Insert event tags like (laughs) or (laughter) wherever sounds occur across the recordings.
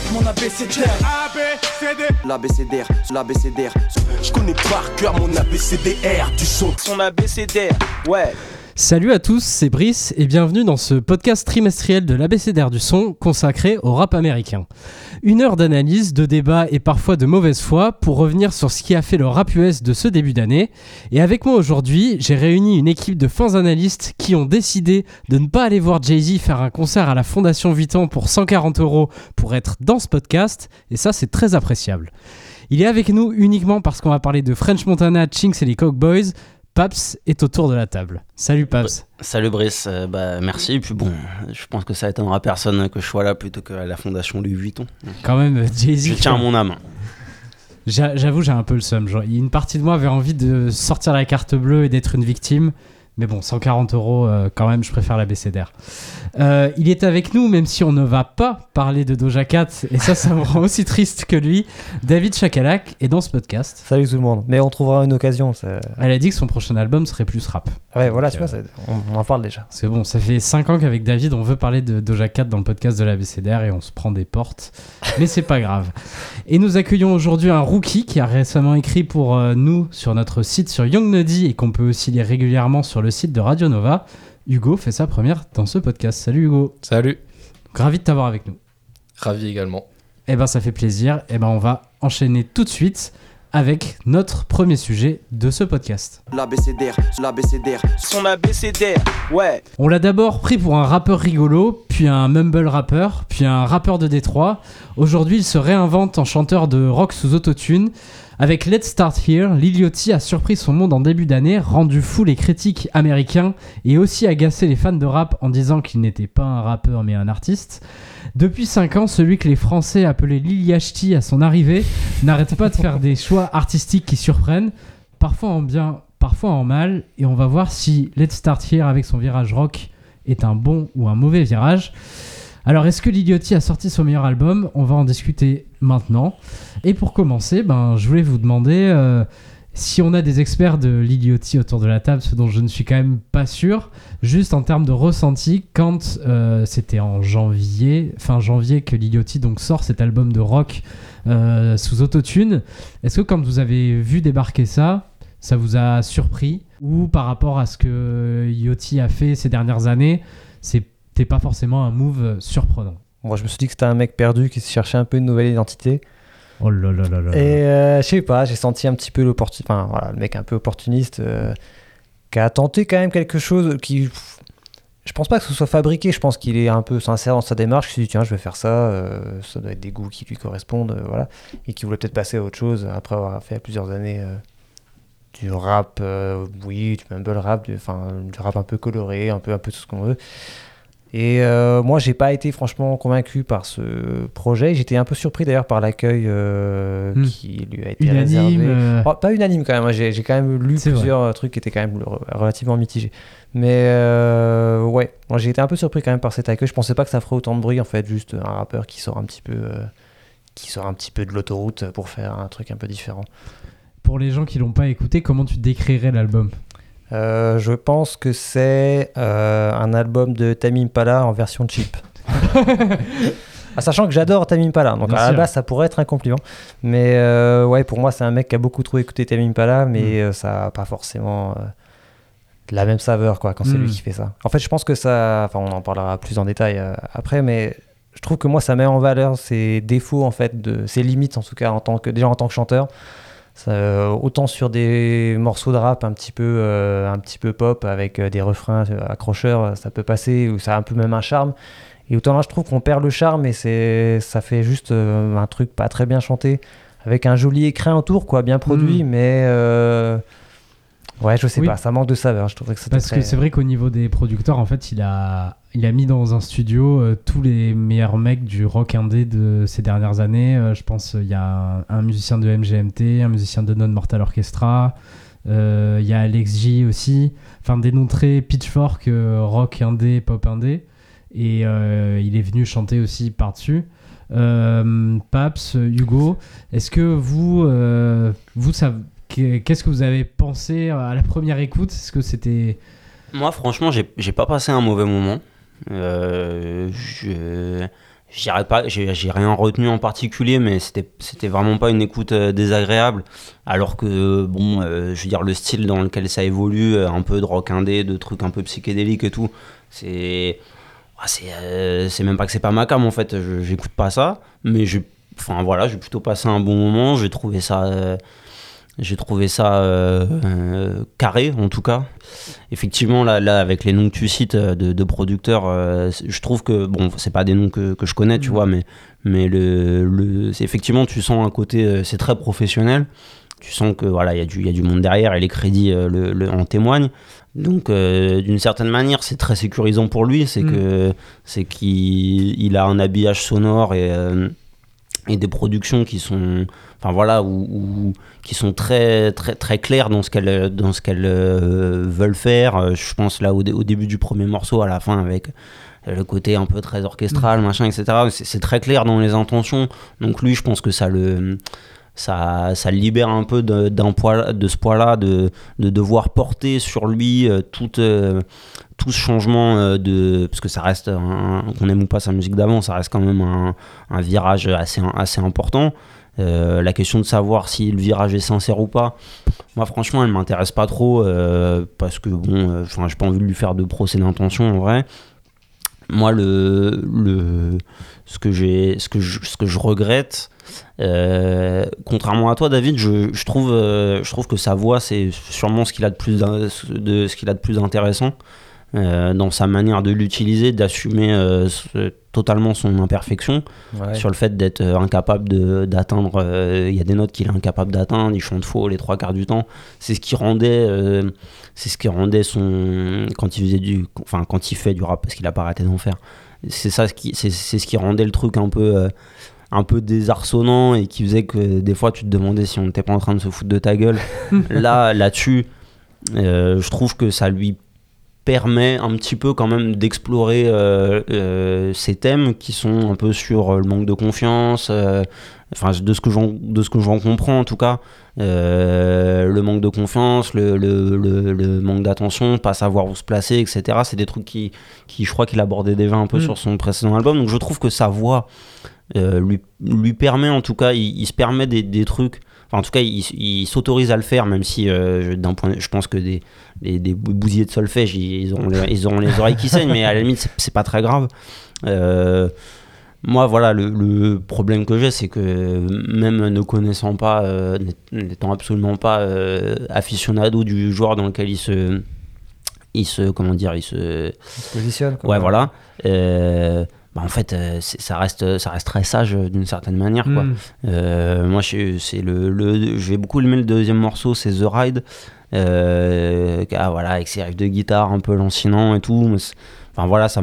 avec mon abécédaire. L'abécédaire, l'abécédaire. Je connais par cœur mon abécédaire du son. Son abécédaire, ouais. Salut à tous, c'est Brice et bienvenue dans ce podcast trimestriel de l'ABCDR du son consacré au rap américain. Une heure d'analyse, de débat et parfois de mauvaise foi pour revenir sur ce qui a fait le rap US de ce début d'année. Et avec moi aujourd'hui, j'ai réuni une équipe de fins analystes qui ont décidé de ne pas aller voir Jay-Z faire un concert à la Fondation Vuitton pour 140 euros pour être dans ce podcast. Et ça, c'est très appréciable. Il est avec nous uniquement parce qu'on va parler de French Montana, Chinks et les Boys. Paps est autour de la table. Salut Paps. Salut Brice, euh, bah merci. Et puis bon, je pense que ça étonnera personne que je sois là plutôt que à la fondation Louis Vuitton. Quand même, (laughs) Jay-Z. Je tiens à mon âme. J'avoue, j'ai un peu le seum. Genre, une partie de moi avait envie de sortir la carte bleue et d'être une victime. Mais bon, 140 euros, euh, quand même, je préfère la BCDR. Euh, il est avec nous, même si on ne va pas parler de Doja Cat, et ça, ça me rend aussi triste que lui. David Chakalak est dans ce podcast. Salut tout le monde, mais on trouvera une occasion. Elle a dit que son prochain album serait plus rap. Ouais, voilà, tu vois, euh, on, en parle déjà. C'est bon, ça fait 5 ans qu'avec David, on veut parler de Doja Cat dans le podcast de la BCDR et on se prend des portes, mais c'est pas grave. Et nous accueillons aujourd'hui un rookie qui a récemment écrit pour nous sur notre site sur Young Nuddy et qu'on peut aussi lire régulièrement sur le site de Radio Nova. Hugo fait sa première dans ce podcast. Salut Hugo. Salut. ravi de t'avoir avec nous. Ravi également. Eh ben ça fait plaisir. Eh ben on va enchaîner tout de suite avec notre premier sujet de ce podcast. L'abécédaire, l'abécédaire. Son abécédaire, ouais. On l'a d'abord pris pour un rappeur rigolo, puis un mumble rappeur, puis un rappeur de Détroit. Aujourd'hui, il se réinvente en chanteur de rock sous autotune. Avec Let's Start Here, Liliotti a surpris son monde en début d'année, rendu fou les critiques américains et aussi agacé les fans de rap en disant qu'il n'était pas un rappeur mais un artiste. Depuis 5 ans, celui que les Français appelaient Liliachti à son arrivée n'arrête pas de faire des choix artistiques qui surprennent, parfois en bien, parfois en mal, et on va voir si Let's Start Here avec son virage rock est un bon ou un mauvais virage. Alors, est-ce que Liliotti a sorti son meilleur album? On va en discuter maintenant. Et pour commencer, ben, je voulais vous demander euh, si on a des experts de Liliotti autour de la table, ce dont je ne suis quand même pas sûr, juste en termes de ressenti, quand euh, c'était en janvier, fin janvier, que Liliotti donc sort cet album de rock euh, sous autotune, est-ce que quand vous avez vu débarquer ça, ça vous a surpris? Ou par rapport à ce que Liliotti a fait ces dernières années, c'est pas forcément un move surprenant. Moi, je me suis dit que c'était un mec perdu qui se cherchait un peu une nouvelle identité. Oh là là là là. Et euh, je sais pas, j'ai senti un petit peu l'opportuniste, enfin voilà, le mec un peu opportuniste euh, qui a tenté quand même quelque chose qui. Je pense pas que ce soit fabriqué, je pense qu'il est un peu sincère dans sa démarche. Il s'est dit, tiens, je vais faire ça, euh, ça doit être des goûts qui lui correspondent, voilà. Et qui voulait peut-être passer à autre chose après avoir fait plusieurs années du rap, oui, du mumble rap, du, enfin, du rap un peu coloré, un peu, un peu tout ce qu'on veut. Et euh, moi, j'ai pas été franchement convaincu par ce projet. J'étais un peu surpris d'ailleurs par l'accueil euh, hmm. qui lui a été unanime, réservé. Euh. Oh, pas unanime quand même. J'ai quand même lu plusieurs trucs qui étaient quand même relativement mitigés. Mais ouais, moi j'ai été un peu surpris quand même par cet accueil. Je pensais pas que ça ferait autant de bruit en fait, juste un rappeur qui sort un petit peu, qui sort un petit peu de l'autoroute pour faire un truc un peu différent. Pour les gens qui l'ont pas écouté, comment tu décrirais l'album? Euh, je pense que c'est euh, un album de Tamim Pala en version cheap. (laughs) Ah, sachant que j'adore Tamim Pala, donc à la base ça pourrait être un compliment. Mais euh, ouais, pour moi c'est un mec qui a beaucoup trop écouté Tamim Pala, mais mm. ça n'a pas forcément la même saveur quoi quand c'est lui mm. qui fait ça. En fait, je pense que ça, enfin on en parlera plus en détail après, mais je trouve que moi ça met en valeur ses défauts en fait, de ses limites en tout cas en tant que déjà en tant que chanteur. Euh, autant sur des morceaux de rap un petit peu, euh, un petit peu pop avec euh, des refrains accrocheurs, ça peut passer, ou ça a un peu même un charme. Et autant là, je trouve qu'on perd le charme et c'est, ça fait juste un truc pas très bien chanté, avec un joli écrin autour, quoi, bien produit, mm. mais Ouais, je sais pas, ça manque de saveur. Je trouverais que Parce que c'est vrai qu'au niveau des producteurs, en fait, il a, il a mis dans un studio euh, tous les meilleurs mecs du rock indé de ces dernières années. Euh, je pense il y a un, musicien de MGMT, un musicien de Non Mortal Orchestra. Euh, il y a Alex J aussi. Enfin, des noms très pitchfork, rock indé, pop indé. Et il est venu chanter aussi par-dessus. Paps, Hugo, est-ce que vous, vous, ça Qu'est-ce que vous avez pensé à la première écoute? Est-ce que c'était. Moi, franchement, j'ai pas passé un mauvais moment. Euh, J'irai pas, j'ai rien retenu en particulier, mais c'était c'était vraiment pas une écoute euh, désagréable. Alors que bon, euh, je veux dire le style dans lequel ça évolue, un peu de rock indé, de trucs un peu psychédéliques et tout, c'est ah, c'est même pas que c'est pas ma cam en fait. Je- J'écoute pas ça, mais voilà, j'ai plutôt passé un bon moment. J'ai trouvé ça j'ai trouvé ça euh, euh, carré en tout cas. Effectivement, là, là avec les noms que tu cites euh, de, de producteurs, euh, je trouve que, bon, c'est pas des noms que, que je connais, tu Mhm. vois, mais, mais le, le, effectivement, tu sens un côté, c'est très professionnel. Tu sens que voilà, il y, a du- il y a du monde derrière et les crédits le, le- en témoignent. Donc, euh, d'une certaine manière, c'est très sécurisant pour lui. C'est Mhm. que c'est qu'il il a un habillage sonore et, euh, et des productions qui sont, enfin voilà, où- qui sont très très très claires dans ce qu'elles dans ce qu'elles euh, veulent faire. Euh, Je pense là au, dé- au début du premier morceau, à la fin avec le côté un peu très orchestral, machin, etc. C'est- très clair dans les intentions. Donc lui, je pense que ça le ça, ça libère un peu de, d'un poids, de ce poids-là, de, de devoir porter sur lui euh, tout, euh, tout ce changement de. Parce que ça reste, qu'on aime ou pas sa musique d'avant, ça reste quand même un, un virage assez, assez important. Euh, la question de savoir si le virage est sincère ou pas, moi franchement, elle m'intéresse pas trop euh, parce que bon, euh, enfin, j'ai pas envie de lui faire de procès d'intention en vrai. Moi, le, le, ce, que j'ai, ce, que je, ce que je regrette, euh, contrairement à toi, David, je, je trouve, euh, je trouve que sa voix, c'est sûrement ce qu'il a de plus, de, ce qu'il a de plus intéressant euh, dans sa manière de l'utiliser, d'assumer euh, totalement son imperfection Ouais. sur le fait d'être euh, incapable de- d'atteindre. euh, Il y a des notes qu'il est incapable d'atteindre, il chante faux les trois quarts du temps. C'est ce qui rendait, euh, c'est ce qui rendait son quand il faisait du, enfin quand il fait du rap parce qu'il a pas arrêté d'en faire. C'est ça ce qui, c'est c'est ce qui rendait le truc un peu. euh, un peu désarçonnant et qui faisait que des fois tu te demandais si on n'était pas en train de se foutre de ta gueule. (laughs) Là, là-dessus, euh, je trouve que ça lui permet un petit peu quand même d'explorer euh, euh, ces thèmes qui sont un peu sur euh, le manque de confiance, euh, enfin de ce que j'en de ce que j'en comprends en tout cas, le manque de confiance, le, le, le- le manque d'attention, pas savoir où se placer, etc. C'est des trucs qui, qui je crois qu'il abordait déjà un peu Mm. sur son précédent album, donc je trouve que sa voix lui, lui permet en tout cas, il, il se permet des, des trucs. Enfin, en tout cas, il, il s'autorise à le faire, même si euh, je- d'un point, je pense que des, des, des bousiers de solfège, ils, ils auront les, ils auront les oreilles qui saignent, mais à la limite, c'est- pas très grave. Euh, moi, voilà, le, le problème que j'ai, c'est que même ne connaissant pas, euh, n'étant absolument pas aficionado du joueur dans lequel il se, il se, comment dire, il se, Il se positionne. Ouais, voilà. Bah, en fait, euh, ça reste, ça reste très sage euh, d'une certaine manière. Quoi. Mm. Euh, moi, c'est le, le, j'ai beaucoup aimé le deuxième morceau, c'est The Ride. Euh, ah, voilà, avec ses riffs de guitare un peu lancinant et tout. Enfin voilà, ça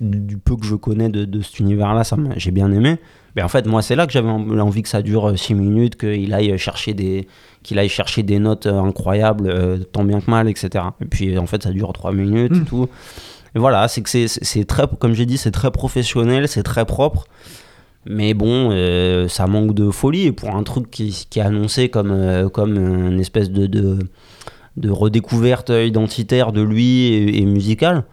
du peu que je connais de, de cet univers-là, ça j'ai bien aimé. Mais en fait, moi, c'est là que j'avais en- envie que ça dure 6 minutes, qu'il aille chercher des, qu'il aille chercher des notes incroyables, tant bien que mal, etc. Et puis en fait, ça dure 3 minutes et Mm. tout. Et voilà, c'est que c'est- très, comme j'ai dit, c'est très professionnel, c'est très propre. Mais bon, euh, ça manque de folie. Et pour un truc qui, qui est annoncé comme, euh, comme une espèce de, de, redécouverte identitaire de lui et, et musicale,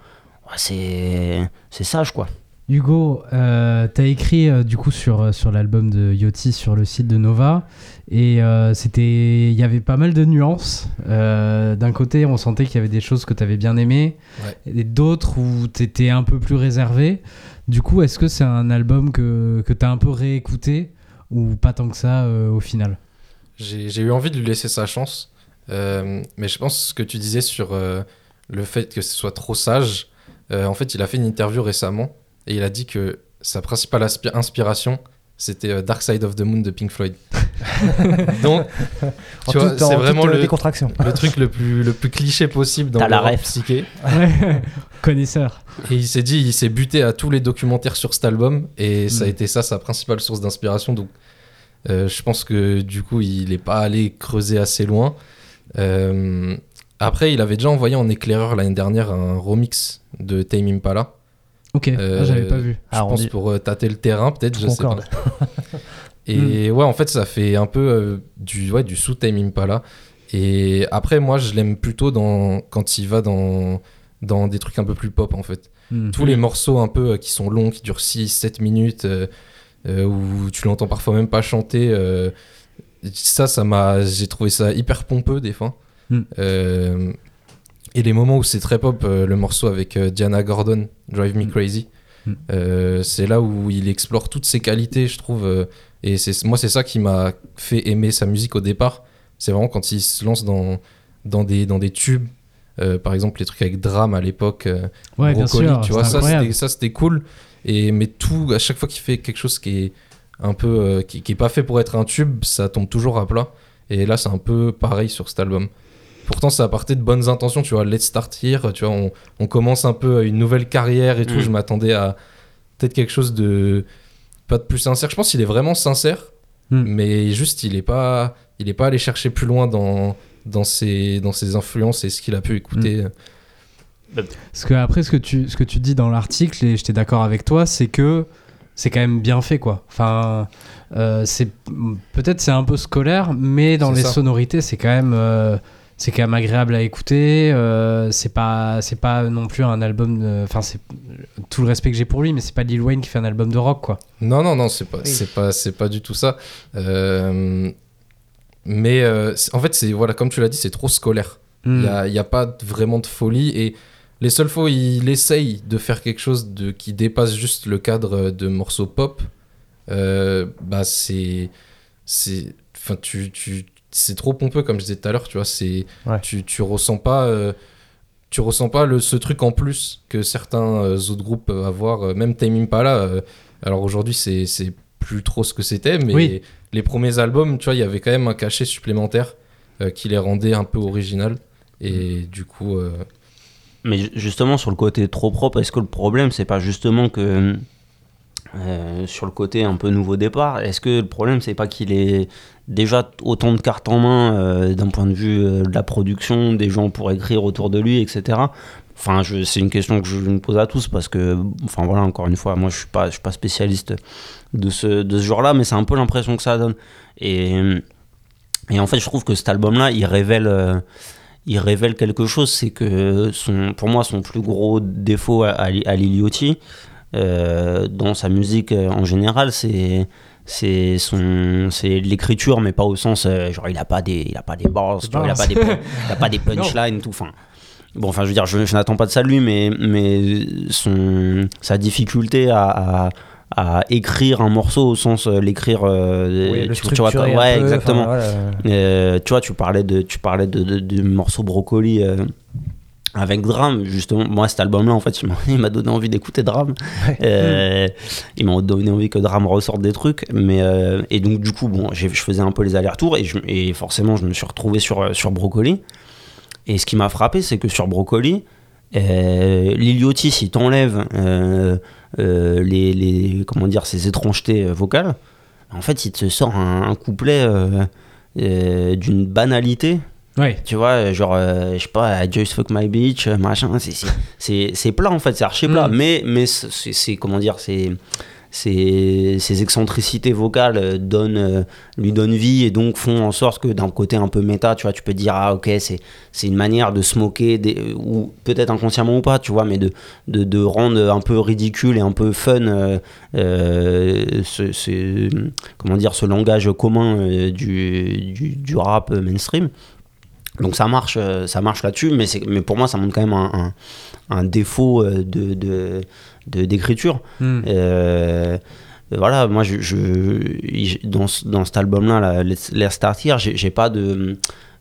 c'est c'est sage quoi. Hugo, euh, t'as écrit euh, du coup sur, euh, sur l'album de Yoti sur le site de Nova et euh, c'était il y avait pas mal de nuances. D'un côté, on sentait qu'il y avait des choses que t'avais bien aimées et d'autres où t'étais un peu plus réservé. Du coup, est-ce que c'est un album que, que t'as un peu réécouté ou pas tant que ça au final? J'ai j'ai eu envie de lui laisser sa chance, mais je pense que tu disais sur le fait que ce soit trop sage. en fait, il a fait une interview récemment et il a dit que sa principale aspi- inspiration c'était euh, Dark Side of the Moon de Pink Floyd. (laughs) Donc, tu vois, c'est vraiment euh, le, truc le plus, le plus cliché possible dans T'as le la rap ref. psyché. (laughs) Connaisseur. Et il s'est dit, il s'est buté à tous les documentaires sur cet album et ça a Mm. été ça sa principale source d'inspiration. Donc, euh, je pense que du coup, il n'est pas allé creuser assez loin. Euh, après, il avait déjà envoyé en éclaireur l'année dernière un remix de Tame Impala. Ok, Euh, ah, j'avais pas vu. Je Ah, pense dit- pour euh, tâter le terrain, peut-être, je sais pas. (laughs) Et ouais, en fait, ça fait un peu euh, du, ouais, du sous Tame Impala. Et après, moi, je l'aime plutôt dans, quand il va dans, dans des trucs un peu plus pop, en fait. Hmm. Tous les morceaux un peu euh, qui sont longs, qui durent 6-7 minutes, euh, euh, où tu l'entends parfois même pas chanter, euh, ça, ça m'a, j'ai trouvé ça hyper pompeux des fois. Mm. Euh, et les moments où c'est très pop, euh, le morceau avec euh, Diana Gordon, Drive Me Mm. Crazy, Mm. euh, c'est là où il explore toutes ses qualités, je trouve. et c'est moi, c'est ça qui m'a fait aimer sa musique au départ. C'est vraiment quand il se lance dans, dans, des, dans des tubes. euh, par exemple, les trucs avec Drame à l'époque. euh, Ouais, bien Brocoli, sûr. tu vois, ça c'était, ça c'était cool. Et, mais tout, à chaque fois qu'il fait quelque chose qui est un peu, euh, qui, qui est pas fait pour être un tube, ça tombe toujours à plat. Et là, c'est un peu pareil sur cet album. Pourtant, ça partait de bonnes intentions, tu vois. Let's start here, tu vois. On, on commence un peu une nouvelle carrière et tout. Mm. Je m'attendais à peut-être quelque chose de pas de plus sincère. Je pense qu'il est vraiment sincère, Mm. mais juste, il est pas, il est pas allé chercher plus loin dans dans ses dans ses influences et ce qu'il a pu écouter. Parce que après, ce que tu, ce que tu dis dans l'article, et j'étais d'accord avec toi, c'est que c'est quand même bien fait, quoi. Enfin, euh, c'est peut-être c'est un peu scolaire, mais dans les ça. sonorités, c'est quand même, euh, c'est quand même agréable à écouter. euh, c'est pas, c'est pas non plus un album. Enfin, c'est tout le respect que j'ai pour lui, mais c'est pas Lil Wayne qui fait un album de rock, quoi. Non, non, non, c'est pas, Oui. c'est pas, c'est pas du tout ça. Euh, mais euh, en fait, c'est voilà, comme tu l'as dit, c'est trop scolaire. Il Hmm. n'y a, il y a pas vraiment de folie et les seules fois où il essaye de faire quelque chose de, qui dépasse juste le cadre de morceaux pop, euh, bah c'est, c'est, enfin tu, tu, c'est trop pompeux comme je disais tout à l'heure, tu vois, c'est, Ouais. tu, tu ressens pas. euh, tu ressens pas le, ce truc en plus que certains euh, autres groupes peuvent avoir, euh, même Tame Impala. euh, alors aujourd'hui, c'est c'est plus trop ce que c'était, mais Oui. les premiers albums, tu vois, il y avait quand même un cachet supplémentaire euh, qui les rendait un peu original. Et du coup, euh, Mais ju- justement, sur le côté trop propre, est-ce que le problème, c'est pas justement que. Euh, sur le côté un peu nouveau départ, est-ce que le problème, c'est pas qu'il ait déjà autant de cartes en main euh, d'un point de vue euh, de la production, des gens pour écrire autour de lui, etc. Enfin, c'est une question que je me pose à tous parce que, enfin voilà, encore une fois, moi je suis pas, suis pas spécialiste de ce, genre-là, mais c'est un peu l'impression que ça donne. Et, en fait, je trouve que cet album-là, il révèle, quelque chose, c'est que pour moi, son plus gros défaut à, à, Li- à Lil Yachty, euh, dans sa musique euh, en général, c'est c'est son c'est l'écriture mais pas au sens euh, genre il a pas des il a pas des bars tu vois, il a pas des il a pas des punchlines tout enfin. Bon enfin je veux dire je, je n'attends pas de ça de lui mais mais son sa difficulté à, à à écrire un morceau au sens euh, l'écrire euh, Oui, tu, tu vois un ouais peu, exactement. voilà. euh, tu vois, tu parlais de, tu parlais de, de- du morceau Brocoli euh, avec Drame, justement. Moi, cet album-là, en fait, il m'a- il donné envie d'écouter Drame. Euh, il m'a donné envie que Drame ressorte des trucs. Mais, euh, et donc, du coup, bon, je faisais un peu les allers-retours et, je- et forcément, je me suis retrouvé sur, sur Brocoli. Et ce qui m'a frappé, c'est que sur Brocoli, euh, Lil Yachty, s'il t'enlève euh, euh, les, les, comment dire, ses étrangetés euh, vocales, en fait, il te sort un, un couplet euh, euh, d'une banalité. Ouais. Tu vois, genre, euh, je sais pas, I just fuck my bitch, euh, machin. c'est- plat en fait, c'est archi plat. Mm. Mais, mais c'est comment dire, c'est. Ces, ces excentricités vocales euh, donnent, euh, lui donnent vie et donc font en sorte que d'un côté un peu méta, tu vois, tu peux dire ah ok c'est c'est une manière de se moquer des, ou peut-être inconsciemment ou pas, tu vois, mais de, de, de rendre un peu ridicule et un peu fun euh, euh, ce, ce- comment dire ce langage commun du, du, du rap mainstream. Donc ça marche, euh, ça marche là-dessus, mais, mais pour moi ça montre quand même un, un, un défaut euh, de, d'écriture. Hmm. Euh, voilà, moi, je, je- dans, dans cet album-là, là, Let's, Let's Start Here, j'ai pas de,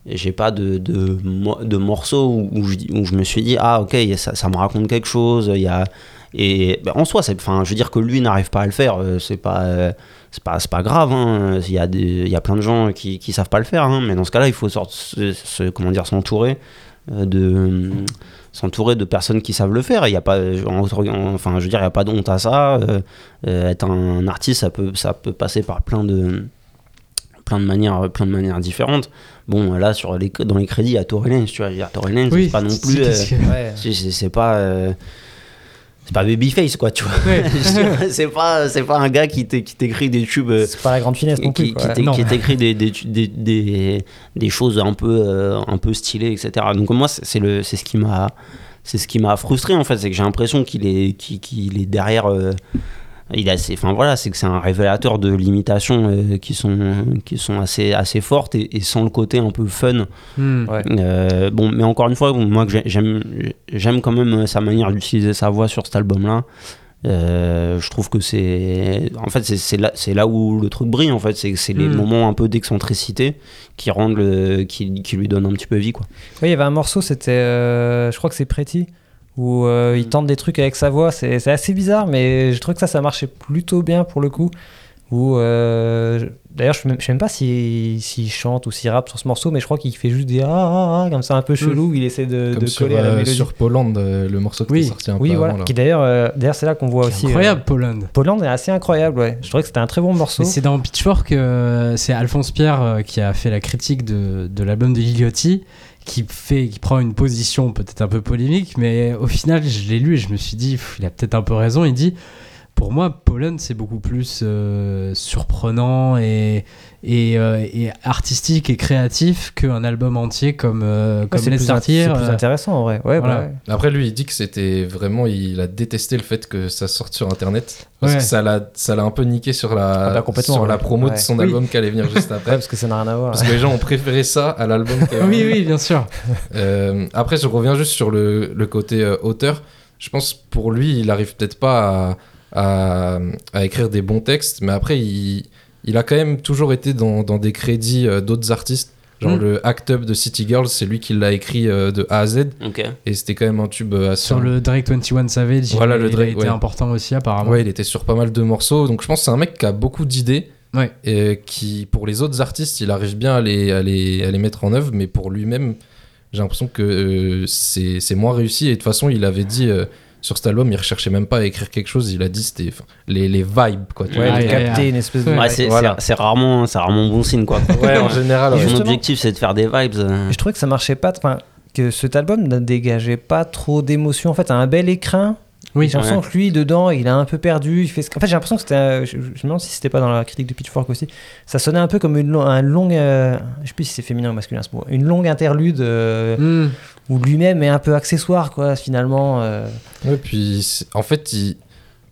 j'ai pas de, de, de morceaux où, où je, dis- où je me suis dit, ah ok, ça, ça me raconte quelque chose. Il y a, et ben, en soi, c'est, enfin, je veux dire que lui n'arrive pas à le faire, c'est pas, c'est pas, pas grave. hein. Il y a des, il y a plein de gens qui, qui savent pas le faire, hein. mais dans ce cas-là, il faut sorte, se, se- comment dire, s'entourer euh, de s'entourer de personnes qui savent le faire. Il y a pas, en- en- enfin, je veux dire, il y a pas de honte à ça. Euh, euh, être un artiste, ça peut, ça peut passer par plein de, plein de manières, plein de manières différentes. Bon, là, sur les, dans les crédits, il y a Tory Lanez, tu vois. Tory Lanez, Oui, c'est pas non plus, euh, (laughs) Ouais. pas, euh, c'est pas Babyface, quoi, tu vois. Ouais. (laughs) c'est pas, c'est pas un gars qui t'é- qui t'écrit des tubes. euh, C'est pas la grande finesse non qui, plus. qui qui t'écrit des, des, des, des, des choses un peu, euh, un peu stylées, etc. Donc moi, c'est le, c'est ce qui m'a, c'est ce qui m'a frustré en fait, c'est que j'ai l'impression qu'il est, qu'il, qu'il est derrière. euh, il assez, enfin voilà, c'est que c'est un révélateur de limitations euh, qui sont qui sont assez assez fortes et, et sans le côté un peu fun. Hmm. Ouais. Euh, bon, mais encore une fois, bon, moi j'aime j'aime quand même sa manière d'utiliser sa voix sur cet album-là. Euh, je trouve que c'est en fait c'est- là c'est là où le truc brille en fait c'est les Mm. moments un peu d'excentricité qui rendent le qui, qui lui donnent un petit peu vie quoi Oui, il y avait un morceau, c'était. euh, je crois que c'est Pretty, où euh, il tente des trucs avec sa voix. C'est assez bizarre, mais je trouve que ça, ça marchait plutôt bien pour le coup. Où, euh, D'ailleurs, je ne sais même pas s'il s'il chante ou s'il rappe sur ce morceau, mais je crois qu'il fait juste des ah, ah, ah, comme ça un peu chelou. Il essaie de, Comme de sur, coller à la euh, mélodie. sur Poland, le morceau qui Oui. est sorti un oui, peu voilà. avant. là. Qui d'ailleurs, euh, d'ailleurs, c'est là qu'on voit aussi. Incroyable, euh, Poland. Poland est assez incroyable, ouais. Je trouvais que c'était un très bon morceau. C'est dans Pitchfork, euh, c'est Alphonse Pierre euh, qui a fait la critique de, de l'album de Liliotti, qui, fait, qui prend une position peut-être un peu polémique, mais au final, je l'ai lu et je me suis dit, il a peut-être un peu raison. Il dit, pour moi, Poland, c'est beaucoup plus euh, surprenant et, et, euh, et artistique et créatif qu'un album entier comme, euh, Ouais, comme c'est plus, euh, intéressant en vrai. Ouais, voilà. bah ouais. Après, lui, il dit que c'était vraiment. Il a détesté le fait que ça sorte sur internet. Parce Ouais. que ça l'a ça l'a un peu niqué sur la, Ah bah, sur la ouais. promo de son Oui. album qui allait venir juste (laughs) Ouais, après. parce que ça n'a rien à voir. Parce que les gens ont préféré ça à l'album. qui (laughs) allait Oui, venir. oui, bien sûr. Euh, après, je reviens juste sur le, le côté euh, auteur. Je pense pour lui, il arrive peut-être pas à, à, à écrire des bons textes, mais après, il, il a quand même toujours été dans, dans des crédits euh, d'autres artistes. Genre Mm. le Act Up de City Girls, c'est lui qui l'a écrit euh, de A à Z, et c'était quand même un tube euh, assez. Sur le Drake 21 Savage, Voilà, il, le il a Drake, été ouais. important aussi, apparemment. Ouais, il était sur pas mal de morceaux. Donc je pense que c'est un mec qui a beaucoup d'idées. Ouais. Et qui, pour les autres artistes, il arrive bien à les, à les, à les mettre en œuvre. Mais pour lui-même, j'ai l'impression que euh, c'est c'est moins réussi. Et de toute façon, il avait dit euh, sur cet album, il recherchait même pas à écrire quelque chose. Il a dit c'était les, les vibes. Quoi, tu Ouais, vois. de Ouais, capter ouais, une espèce de. Ouais, c'est voilà. rarement c'est rarement bon signe quoi Ouais, en général. Mon objectif c'est de faire des vibes euh. Je trouvais que ça marchait pas. Enfin, que cet album ne dégageait pas trop d'émotion. En fait, un bel écrin. Oui, J'ai l'impression que lui, dedans, il a un peu perdu. Il fait ce... En fait, j'ai l'impression que c'était. un- Je, je me demande si c'était pas dans la critique de Pitchfork aussi. Ça sonnait un peu comme une, un long. euh, Je sais plus si c'est féminin ou masculin ce mot. Une longue interlude euh, Hmm. Où lui-même est un peu accessoire, quoi, finalement. euh. Ouais, puis en fait, il-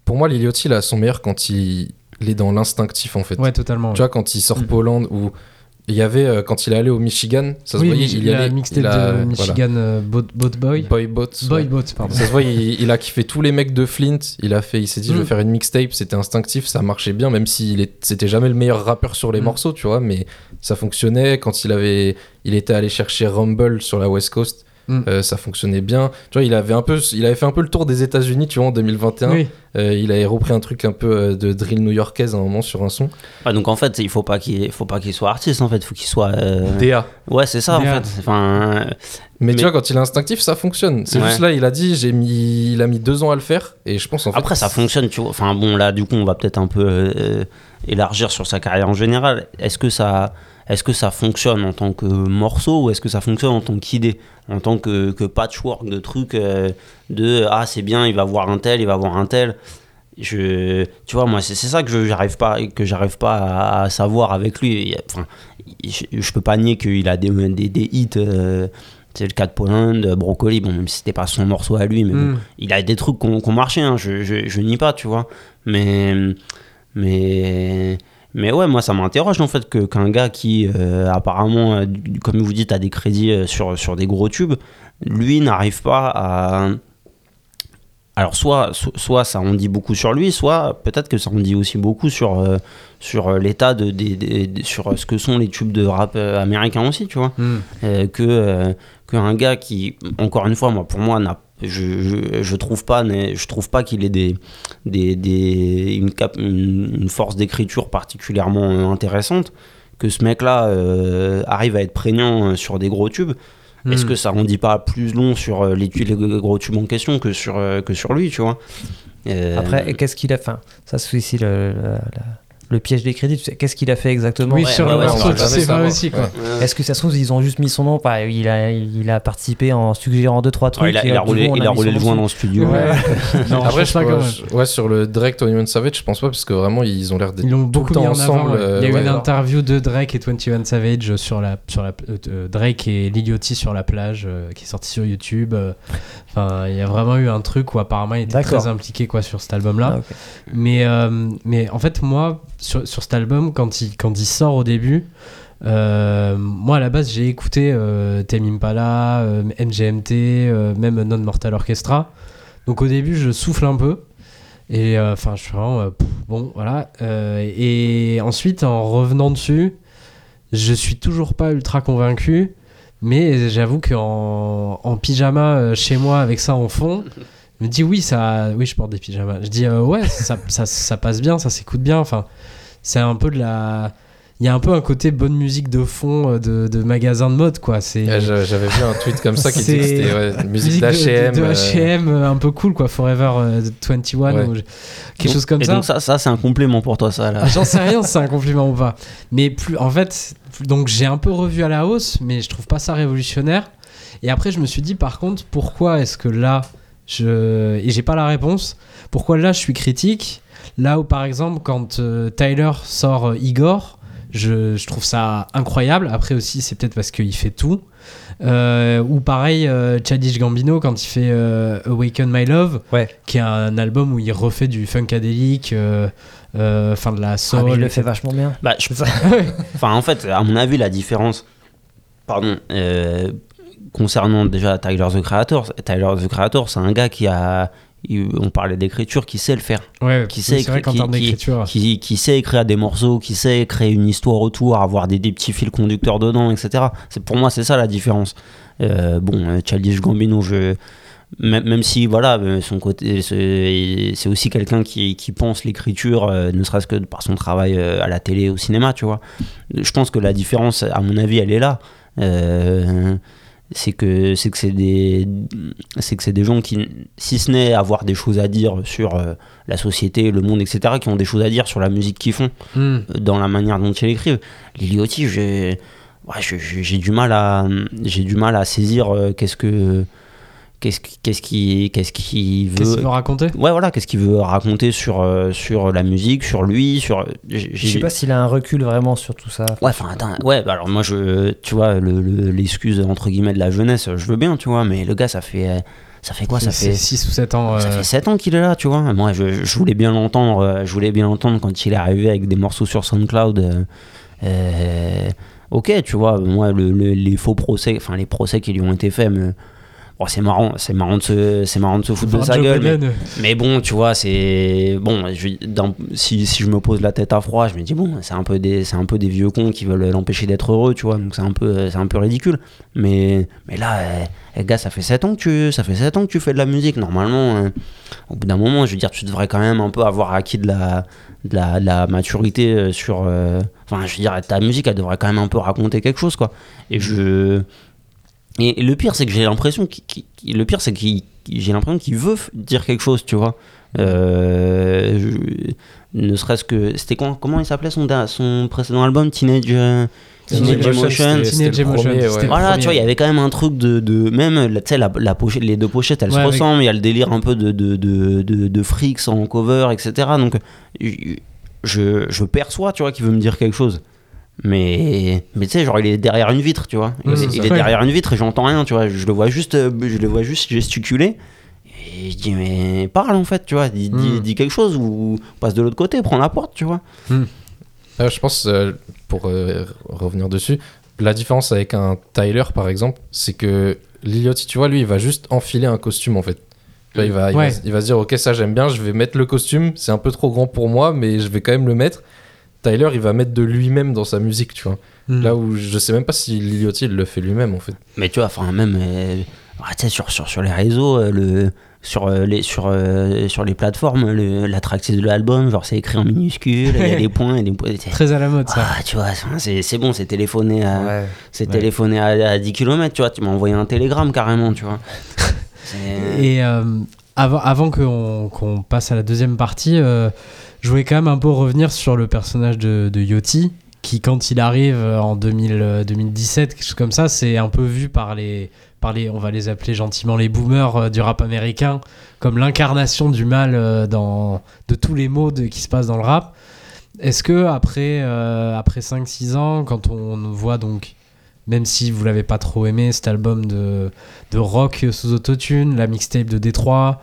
pour moi, Liliotti, il a son meilleur quand il, il est dans l'instinctif en fait. Ouais, totalement. Tu vois, quand il sort Mm. Poland ou il y avait euh, quand il est allé au Michigan, ça se oui, voyait, Mich- il y la allait, mixtape il a- de voilà. Michigan euh, Boat, Boat Boy. Boy Boat. Boy ouais. Boat, pardon. Ça se voit, il, il a kiffé tous les mecs de Flint. Il a fait, il s'est dit, je Mm. vais faire une mixtape. C'était instinctif, ça marchait bien, même s'il est, c'était jamais le meilleur rappeur sur les Mm. morceaux, tu vois, mais ça fonctionnait. Quand il avait, il était allé chercher Rumble sur la West Coast, Mm. euh, ça fonctionnait bien. Tu vois, il avait un peu, il avait fait un peu le tour des États-Unis, tu vois, en 2021. Oui. Euh, il avait repris un truc un peu euh, de drill new-yorkaise à un moment sur un son. Ouais, donc en fait il faut pas qu'il faut pas qu'il soit artiste en fait il faut qu'il soit euh, DA. ouais c'est ça en fait enfin Mais, Mais- tu vois, quand il est instinctif, ça fonctionne. C'est Ouais. juste là, il a dit, j'ai mis, il a mis deux ans à le faire, et je pense en fait. Après, ça fonctionne, tu vois. Enfin, bon, là, du coup, on va peut-être un peu euh, élargir sur sa carrière en général. Est-ce que ça, est-ce que ça fonctionne en tant que morceau ou est-ce que ça fonctionne en tant qu'idée, en tant que, que patchwork de trucs euh, de ah c'est bien, il va voir un tel, il va voir un tel. Je, tu vois, moi, c'est c'est ça que je j'arrive pas, que j'arrive pas à, à savoir avec lui. Enfin, je, je peux pas nier qu'il a des, des, des hits. euh, c'est le cas de Poland, de Brocoli, bon, même si c'était pas son morceau à lui, mais bon, Hmm. il a des trucs qui ont marché, hein, je, je, je nie pas, tu vois. Mais, mais, mais ouais, moi ça m'interroge en fait qu'un gars qui euh, apparemment, euh, comme vous dites, a des crédits euh, sur, sur des gros tubes, lui n'arrive pas à. Alors soit, so- soit ça en dit beaucoup sur lui, soit peut-être que ça en dit aussi beaucoup sur, euh, sur l'état de, des- sur ce que sont les tubes de rap américains aussi, tu vois. Euh, que qu'un gars qui encore une fois moi pour moi n'a je, je, je trouve pas je trouve pas qu'il ait des, des, des une, cap, une, une force d'écriture particulièrement euh, intéressante. Que ce mec là arrive à être prégnant euh, sur des gros tubes. Est-ce Hmm. que ça en dit pas plus long sur euh, les, les gros tubes en question que sur euh, que sur lui tu vois? Euh, Après, qu'est-ce qu'il a fait Ça, c'est aussi le- le piège des crédits, tu sais, qu'est-ce qu'il a fait exactement Oui, Ouais, sur ouais, le ouais, morceau, tu sais pas aussi, quoi. Est-ce que ça se trouve, ils ont juste mis son nom bah, il, a, il a participé en suggérant deux trois trucs. Ouais, il a, il roulé, on il a roulé le joint dans le studio. Ouais. (laughs) non, Après, je pas ouais, sur le Drake 21 Savage, je pense pas, parce que vraiment, ils ont l'air d'être Ils tout beaucoup le temps mis en ensemble. euh, Il y a eu ouais. une interview de Drake et 21 Savage sur la, sur la, euh, euh, Drake et Lil Yachty sur la plage euh, qui est sorti sur YouTube. euh. Enfin, il y a vraiment eu un truc où apparemment il était très impliqué quoi sur cet album-là. Ah. Mais, euh, mais en fait, moi, sur, cet album, quand il, sort au début, euh, moi à la base, j'ai écouté euh, Impala, euh, MGMT, euh, même Non Mortal Orchestra. Donc au début, je souffle un peu. Et enfin, je suis vraiment. bon, voilà. Et ensuite, en revenant dessus, je suis toujours pas ultra convaincu. Mais j'avoue qu'en en pyjama chez moi avec ça en fond, me dis oui, ça, oui, je porte des pyjamas. Je dis euh, ouais, ça, (laughs) ça, ça passe bien, ça s'écoute bien. Enfin, c'est un peu de la. Il y a un peu un côté bonne musique de fond euh, de, de magasin de mode, quoi. C'est Ouais, j'a- J'avais vu un tweet comme ça qui disait que c'était ouais, une musique de- d'H&M. de, de H&M euh, un peu cool, quoi. Forever euh, 21 Ouais. ou quelque chose comme Et ça. donc ça, ça c'est un complément pour toi, ça. Là. Ah, J'en sais rien, si c'est un compliment ou pas. Mais plus, en fait, donc j'ai un peu revu à la hausse, mais je trouve pas ça révolutionnaire. Et après, je me suis dit, par contre, pourquoi est-ce que là, je et j'ai pas la réponse. Pourquoi là, je suis critique? Là où, par exemple, quand euh, Tyler sort euh, Igor, je, je trouve ça incroyable. Après aussi, c'est peut-être parce qu'il fait tout. Euh, ou pareil, euh, Chadish Gambino quand il fait euh, Awaken My Love, Ouais. qui est un album où il refait du funkadelic, euh, euh, enfin de la Ah, soul. mais il le fait vachement bien. Bah, je- (laughs) Enfin, en fait, à mon avis, la différence, pardon, euh, concernant déjà Tyler the Creator, Tyler the Creator, c'est un gars qui a, on parlait d'écriture, qui sait le faire, Ouais, Qui sait c'est vrai écri- qu'en qui- qui- sait écrire des morceaux, qui sait créer une histoire autour, avoir des, des petits fils conducteurs dedans, etc. C'est pour moi, c'est ça la différence. Euh, bon, euh, Childish Gambino, je même, même si voilà, euh, son côté, c'est c'est aussi quelqu'un qui, qui pense l'écriture, euh, ne serait-ce que par son travail euh, à la télé, au cinéma, tu vois. Je pense que la différence, à mon avis, elle est là. C'est que c'est que c'est des c'est que c'est des gens qui si ce n'est avoir des choses à dire sur euh, la société le monde etc qui ont des choses à dire sur la musique qu'ils font Hmm. euh, dans la manière dont ils écrivent Liliotti j'ai ouais, j'ai du mal à j'ai du mal à saisir euh, qu'est-ce que qu'est-ce qu'est-ce qui qu'est-ce qu'il veut Qu'est-ce qu'il veut raconter? Ouais voilà qu'est-ce qu'il veut raconter sur euh, sur la musique sur lui sur Je sais pas s'il a un recul vraiment sur tout ça. Ouais, enfin, attends, ouais, bah alors moi, je, tu vois, le- le- l'excuse entre guillemets de la jeunesse, je veux bien, tu vois, mais le gars, ça fait, euh, ça fait quoi Ça fait, 6 ou 7 ans. ça euh, fait 7 ans qu'il est là, tu vois. Moi, je, je voulais bien l'entendre, je voulais bien l'entendre quand il est arrivé avec des morceaux sur SoundCloud. euh, ok, tu vois, moi, le- le- les faux procès, enfin, les procès qui lui ont été faits, mais. Bon, c'est marrant, c'est marrant de se, c'est marrant de se foutre de sa Joe gueule. Mais, bon, tu vois, c'est bon. Je, dans- si, si je me pose la tête à froid, je me dis bon, c'est un peu des, c'est un peu des vieux cons qui veulent l'empêcher d'être heureux, tu vois. Donc c'est un peu, c'est un peu ridicule. Mais, mais là, euh, eh, gars, ça fait 7 ans que tu, ça fait 7 ans que tu fais de la musique. Normalement, euh, au bout d'un moment, je veux dire, tu devrais quand même un peu avoir acquis de la, de la, de la maturité euh, sur. euh, Enfin, je veux dire, ta musique, elle devrait quand même un peu raconter quelque chose, quoi. Et je. Et, le pire, c'est que j'ai l'impression qu'il, le pire, c'est qu'il, j'ai l'impression qu'il veut dire quelque chose, tu vois. Euh, je- ne serait-ce que, c'était comment il s'appelait son, son précédent album, Teenage, euh, Teenage Emotion. Teenage premier, ouais. Voilà, premier. tu vois, il y avait quand même un truc de, de même, tu sais, la, la pochette, les deux pochettes, elles Ouais, se avec- ressemblent, il y a le délire un peu de, de, de, de, de freaks en cover, etc. Donc, je, je perçois, tu vois, qu'il veut me dire quelque chose. Mais, mais tu sais, genre, il est derrière une vitre, tu vois. Il est derrière une vitre et j'entends rien, tu vois. Je le vois juste, euh, je le vois juste gesticuler. Et je dis, mais parle en fait, tu vois. Dis, dis- Mm. dis quelque chose ou passe de l'autre côté, prends la porte, tu vois. Ah, je pense, euh, pour euh, revenir dessus, la différence avec un Tyler, par exemple, c'est que Liliotti, tu vois, lui, il va juste enfiler un costume, en fait. Il, va, il, Ouais. va, il va se dire, ok, ça j'aime bien, je vais mettre le costume, c'est un peu trop grand pour moi, mais je vais quand même le mettre. Tyler, il va mettre de lui-même dans sa musique, tu vois. Hmm. Là où je sais même pas si Liliotti il le fait lui-même, en fait. Mais tu vois, enfin, même euh, ouais, tu sais, sur, sur, sur les réseaux, euh, le, sur, euh, les, sur, euh, sur les plateformes, le- la tracklist de l'album, genre c'est écrit en minuscule, il y a des (laughs) points et des points. Très à la mode, ça. Ah, tu vois, c'est c'est bon, c'est téléphoné à, Ouais. c'est Ouais. téléphoné à, à 10 km, tu vois, tu m'as envoyé un télégramme carrément, tu vois. (laughs) Et, euh, avant, avant qu'on qu'on passe à la deuxième partie, euh, je voulais quand même un peu revenir sur le personnage de, Yachty, qui quand il arrive euh, en 2000, euh, 2017, quelque chose comme ça, c'est un peu vu par les, par les, on va les appeler gentiment les boomers euh, du rap américain, comme l'incarnation du mal dans, de tous les de- qui se passent dans le rap. Est-ce que après, après 5-6 ans, quand on voit donc, même si vous l'avez pas trop aimé, cet album de, de rock sous autotune, la mixtape de Détroit,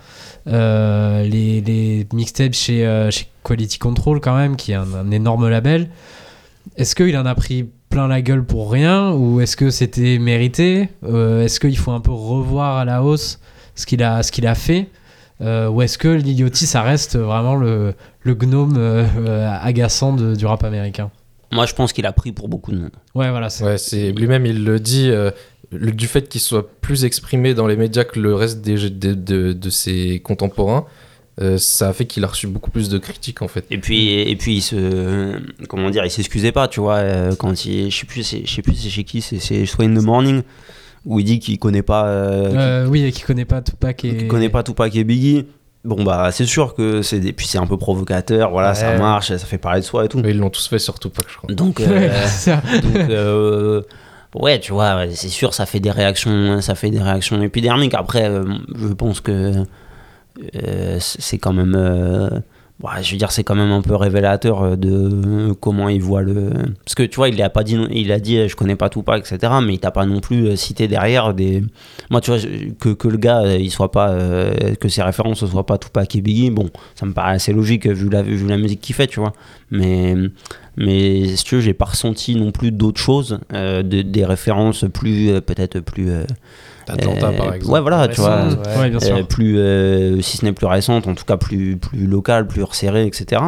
euh, les, les mixtapes chez, euh, chez Quality Control quand même, qui est un, énorme label, est-ce qu'il en a pris plein la gueule pour rien ou est-ce que c'était mérité? Euh, Est-ce qu'il faut un peu revoir à la hausse ce qu'il a, ce a fait? Ou est-ce que Lil Yachty, ça reste vraiment le, le gnome agaçant du rap américain? Moi, je pense qu'il a pris pour beaucoup de monde. Ouais, voilà. c'est- Ouais, c'est lui-même, il le dit, euh, le- du fait qu'il soit plus exprimé dans les médias que le reste des, de, de- de ses contemporains, euh, ça a fait qu'il a reçu beaucoup plus de critiques en fait. Et puis, et puis il se, comment dire, il s'excusait pas, tu vois, euh, quand il, je sais plus, c'est- je sais plus c'est chez qui, c'est c'est soit in the morning où il dit qu'il connaît pas, euh, Euh, oui, et qui connaît pas Tupac et. qu'il connaît pas Tupac et Biggie. Bon bah c'est sûr que c'est des, puis c'est un peu provocateur, voilà, ça marche, ça fait parler de soi et tout. Mais ils l'ont tous fait sur Tupac, je crois. Donc, (laughs) Ouais, euh, donc, euh, ouais, tu vois, c'est sûr, ça fait des réactions, ça fait des réactions épidermiques. Après, euh, je pense que euh, c'est c'est quand même, euh, ouais, je veux dire, c'est quand même un peu révélateur euh, de comment il voit le. Parce que tu vois, il a pas dit, il a dit, euh, je connais pas tout pas, etc. Mais il t'a pas non plus euh, cité derrière des. Moi, tu vois, que, que le gars, euh, il soit pas, euh, que ses références soient pas Tupac et Biggie. Bon, ça me paraît assez logique euh, vu la, vu la musique qu'il fait, tu vois. Mais mais si tu veux, j'ai pas ressenti non plus d'autres choses, euh, de- des références plus, euh, peut-être plus. euh, Atlanta euh, par exemple. Ouais, voilà, tu vois. Récentes, ouais. Ouais, bien sûr. plus, euh, si ce n'est plus récente, en tout cas plus, plus locale, plus resserrée, etc.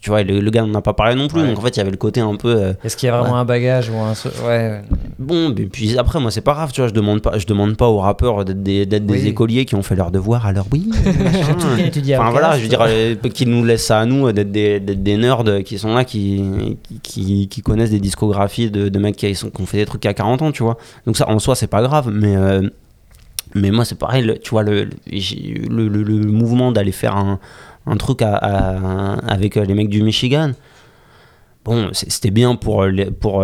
Tu vois, le, le gars n'en a pas parlé non plus, Ouais. donc en fait, il y avait le côté un peu. euh, Est-ce qu'il y a vraiment un bagage ou un. Ouais. Bon, et puis après, moi, c'est pas grave, tu vois, je demande pas, je demande pas aux rappeurs d'être des, d'être des Oui. écoliers qui ont fait leur devoir, alors oui. (laughs) Enfin voilà, je veux dire, euh, qu'ils nous laissent ça à nous, d'être des, d'être des nerds qui sont là, qui, qui, qui connaissent des discographies de, de mecs qui, sont, qui ont fait des trucs à 40 ans, tu vois. Donc ça, en soi, c'est pas grave, mais, euh, mais moi, c'est pareil, le- tu vois, le, le, le- le mouvement d'aller faire un, un truc à- à- avec euh, les mecs du Michigan. Bon, c'était bien pour,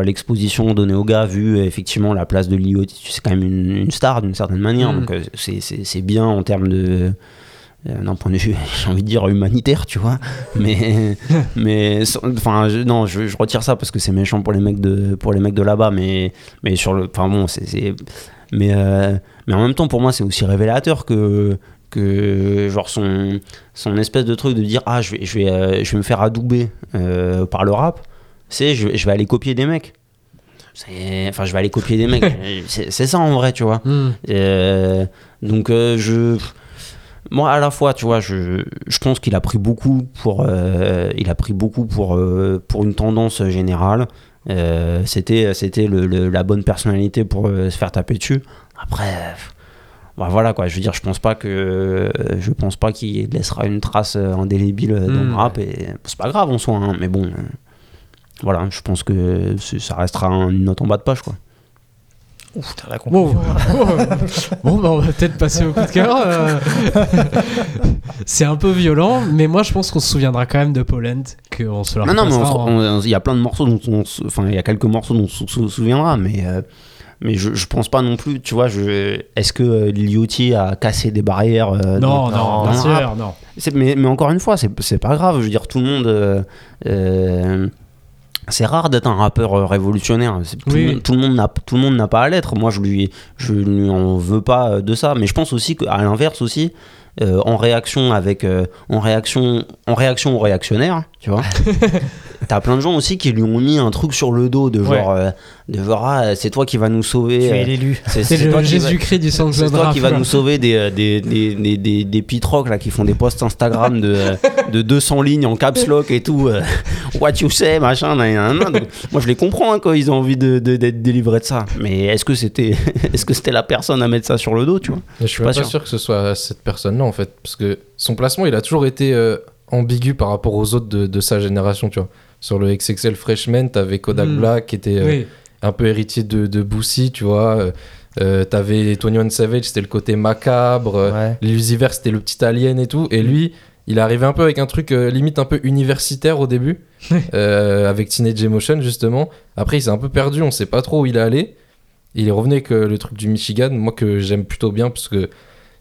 l'exposition donnée au gars, vu effectivement la place de Lio. C'est quand même une, une star d'une certaine manière, Mm. donc euh, c'est- bien en termes de, d'un point de vue, (laughs) j'ai envie de dire humanitaire, tu vois. Mais, (laughs) mais enfin, je- non, je, je retire ça parce que c'est méchant pour les mecs de, pour les mecs de là-bas. Mais, mais sur le, enfin bon, c'est, mais, euh, mais en même temps, pour moi, c'est aussi révélateur que, que genre son, son espèce de truc de dire ah, je vais, je vais, euh, je vais me faire adouber euh, par le rap. C'est, je, vais- je vais aller copier des mecs. Enfin, je vais aller copier des mecs. (laughs) c'est, ça en vrai, tu vois. Hmm. Euh, donc euh, je moi à la fois tu vois je, je pense qu'il a pris beaucoup pour euh, il a pris beaucoup pour euh, pour une tendance générale. Euh, c'était c'était le- le- la bonne personnalité pour se faire taper dessus. Après bah, voilà quoi. Je veux dire je pense pas que je pense pas qu'il laissera une trace indélébile dans le Mm. rap et c'est pas grave en soi hein, mais bon voilà je pense que ça restera une note en bas de page quoi Ouf, t'as la Bon, conclusion. (laughs) bon bah, on va peut-être passer au coup de cœur. euh. c'est un peu violent, mais moi je pense qu'on se souviendra quand même de Poland, qu'on se la Non, non, mais on- il y a plein de morceaux dont on se- Enfin, il y a quelques morceaux dont on se sou- souviendra, mais. euh, mais je, je pense pas non plus, tu vois, je, est-ce que euh, Liotti a cassé des barrières euh, Non, dans- non, dans bien sûr, non. C'est- mais, mais encore une fois, c'est, c'est pas grave, je veux dire, tout le monde. C'est rare d'être un rappeur euh, révolutionnaire. Tout, Oui. le monde, tout, le monde n'a, tout le monde n'a pas à l'être. Moi, je lui, je lui en veux pas euh, de ça. Mais je pense aussi qu'à l'inverse aussi, euh, en réaction avec, euh, en réaction, en réaction aux réactionnaires, tu vois. (laughs) T'as plein de gens aussi qui lui ont mis un truc sur le dos de genre, euh, de genre ah, c'est toi qui va nous sauver. Tu euh, es l'élu. c'est, C'est (laughs) c'est le Jésus-Christ du c'est SoundCloud toi qui va nous sauver des, euh, des, des, des, des, des pitrocs là, qui font des posts Instagram de, euh, de 200 lignes en caps lock et tout. euh, what you say, machin. nan, nan, nan. Donc, moi, je les comprends hein, quand ils ont envie de, de- d'être délivrés de ça. Mais est-ce que c'était (laughs) est-ce que c'était la personne à mettre ça sur le dos, tu vois? Je suis pas pas, sûr. sûr. que ce soit cette personne-là en fait, parce que son placement il a toujours été euh, ambigu par rapport aux autres de, de sa génération, tu vois. Sur le XXL Freshman, t'avais Kodak Mm. Black qui était euh, Oui. un peu héritier de, de Boosie, tu vois. Euh, euh, T'avais 21 Savage, c'était le côté macabre. euh, Ouais. C'était le petit alien et tout. Et lui, il est arrivé un peu avec un truc euh, limite un peu universitaire au début, (laughs) euh, avec Teenage Emotion justement. Après, il s'est un peu perdu, on sait pas trop où il est allé. Il est revenu avec le truc du Michigan, moi que j'aime plutôt bien parce que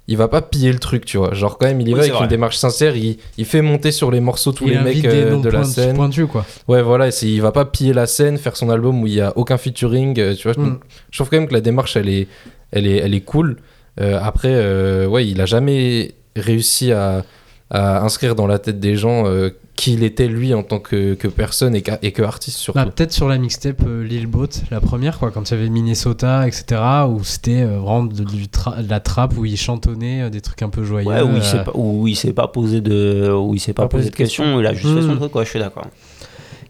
il va pas piller le truc, tu vois. Genre quand même, il y Oui, va avec vrai. une démarche sincère. Il, il fait monter sur les morceaux tous Il les mecs euh, de la point- scène. pointus, quoi. Ouais, voilà, il va pas piller la scène, faire son album où il y a aucun featuring, euh, tu vois. Mm. Je trouve quand même que la démarche, elle est, elle est, elle est cool. Euh, après, euh, ouais, il a jamais réussi à, à inscrire dans la tête des gens euh, qui il était lui en tant que, que personne et, que artiste surtout. Bah, peut-être sur la mixtape euh, Lil Boat, la première, quoi, quand il y avait Minnesota, etc., où c'était euh, vraiment de, du tra- de la trappe où il chantonnait euh, des trucs un peu joyeux. Ouais, où il s'est pas, où il s'est pas posé de, où il s'est pas, Pas posé de de questions. Il a juste fait son Mm. truc, quoi. Je suis d'accord.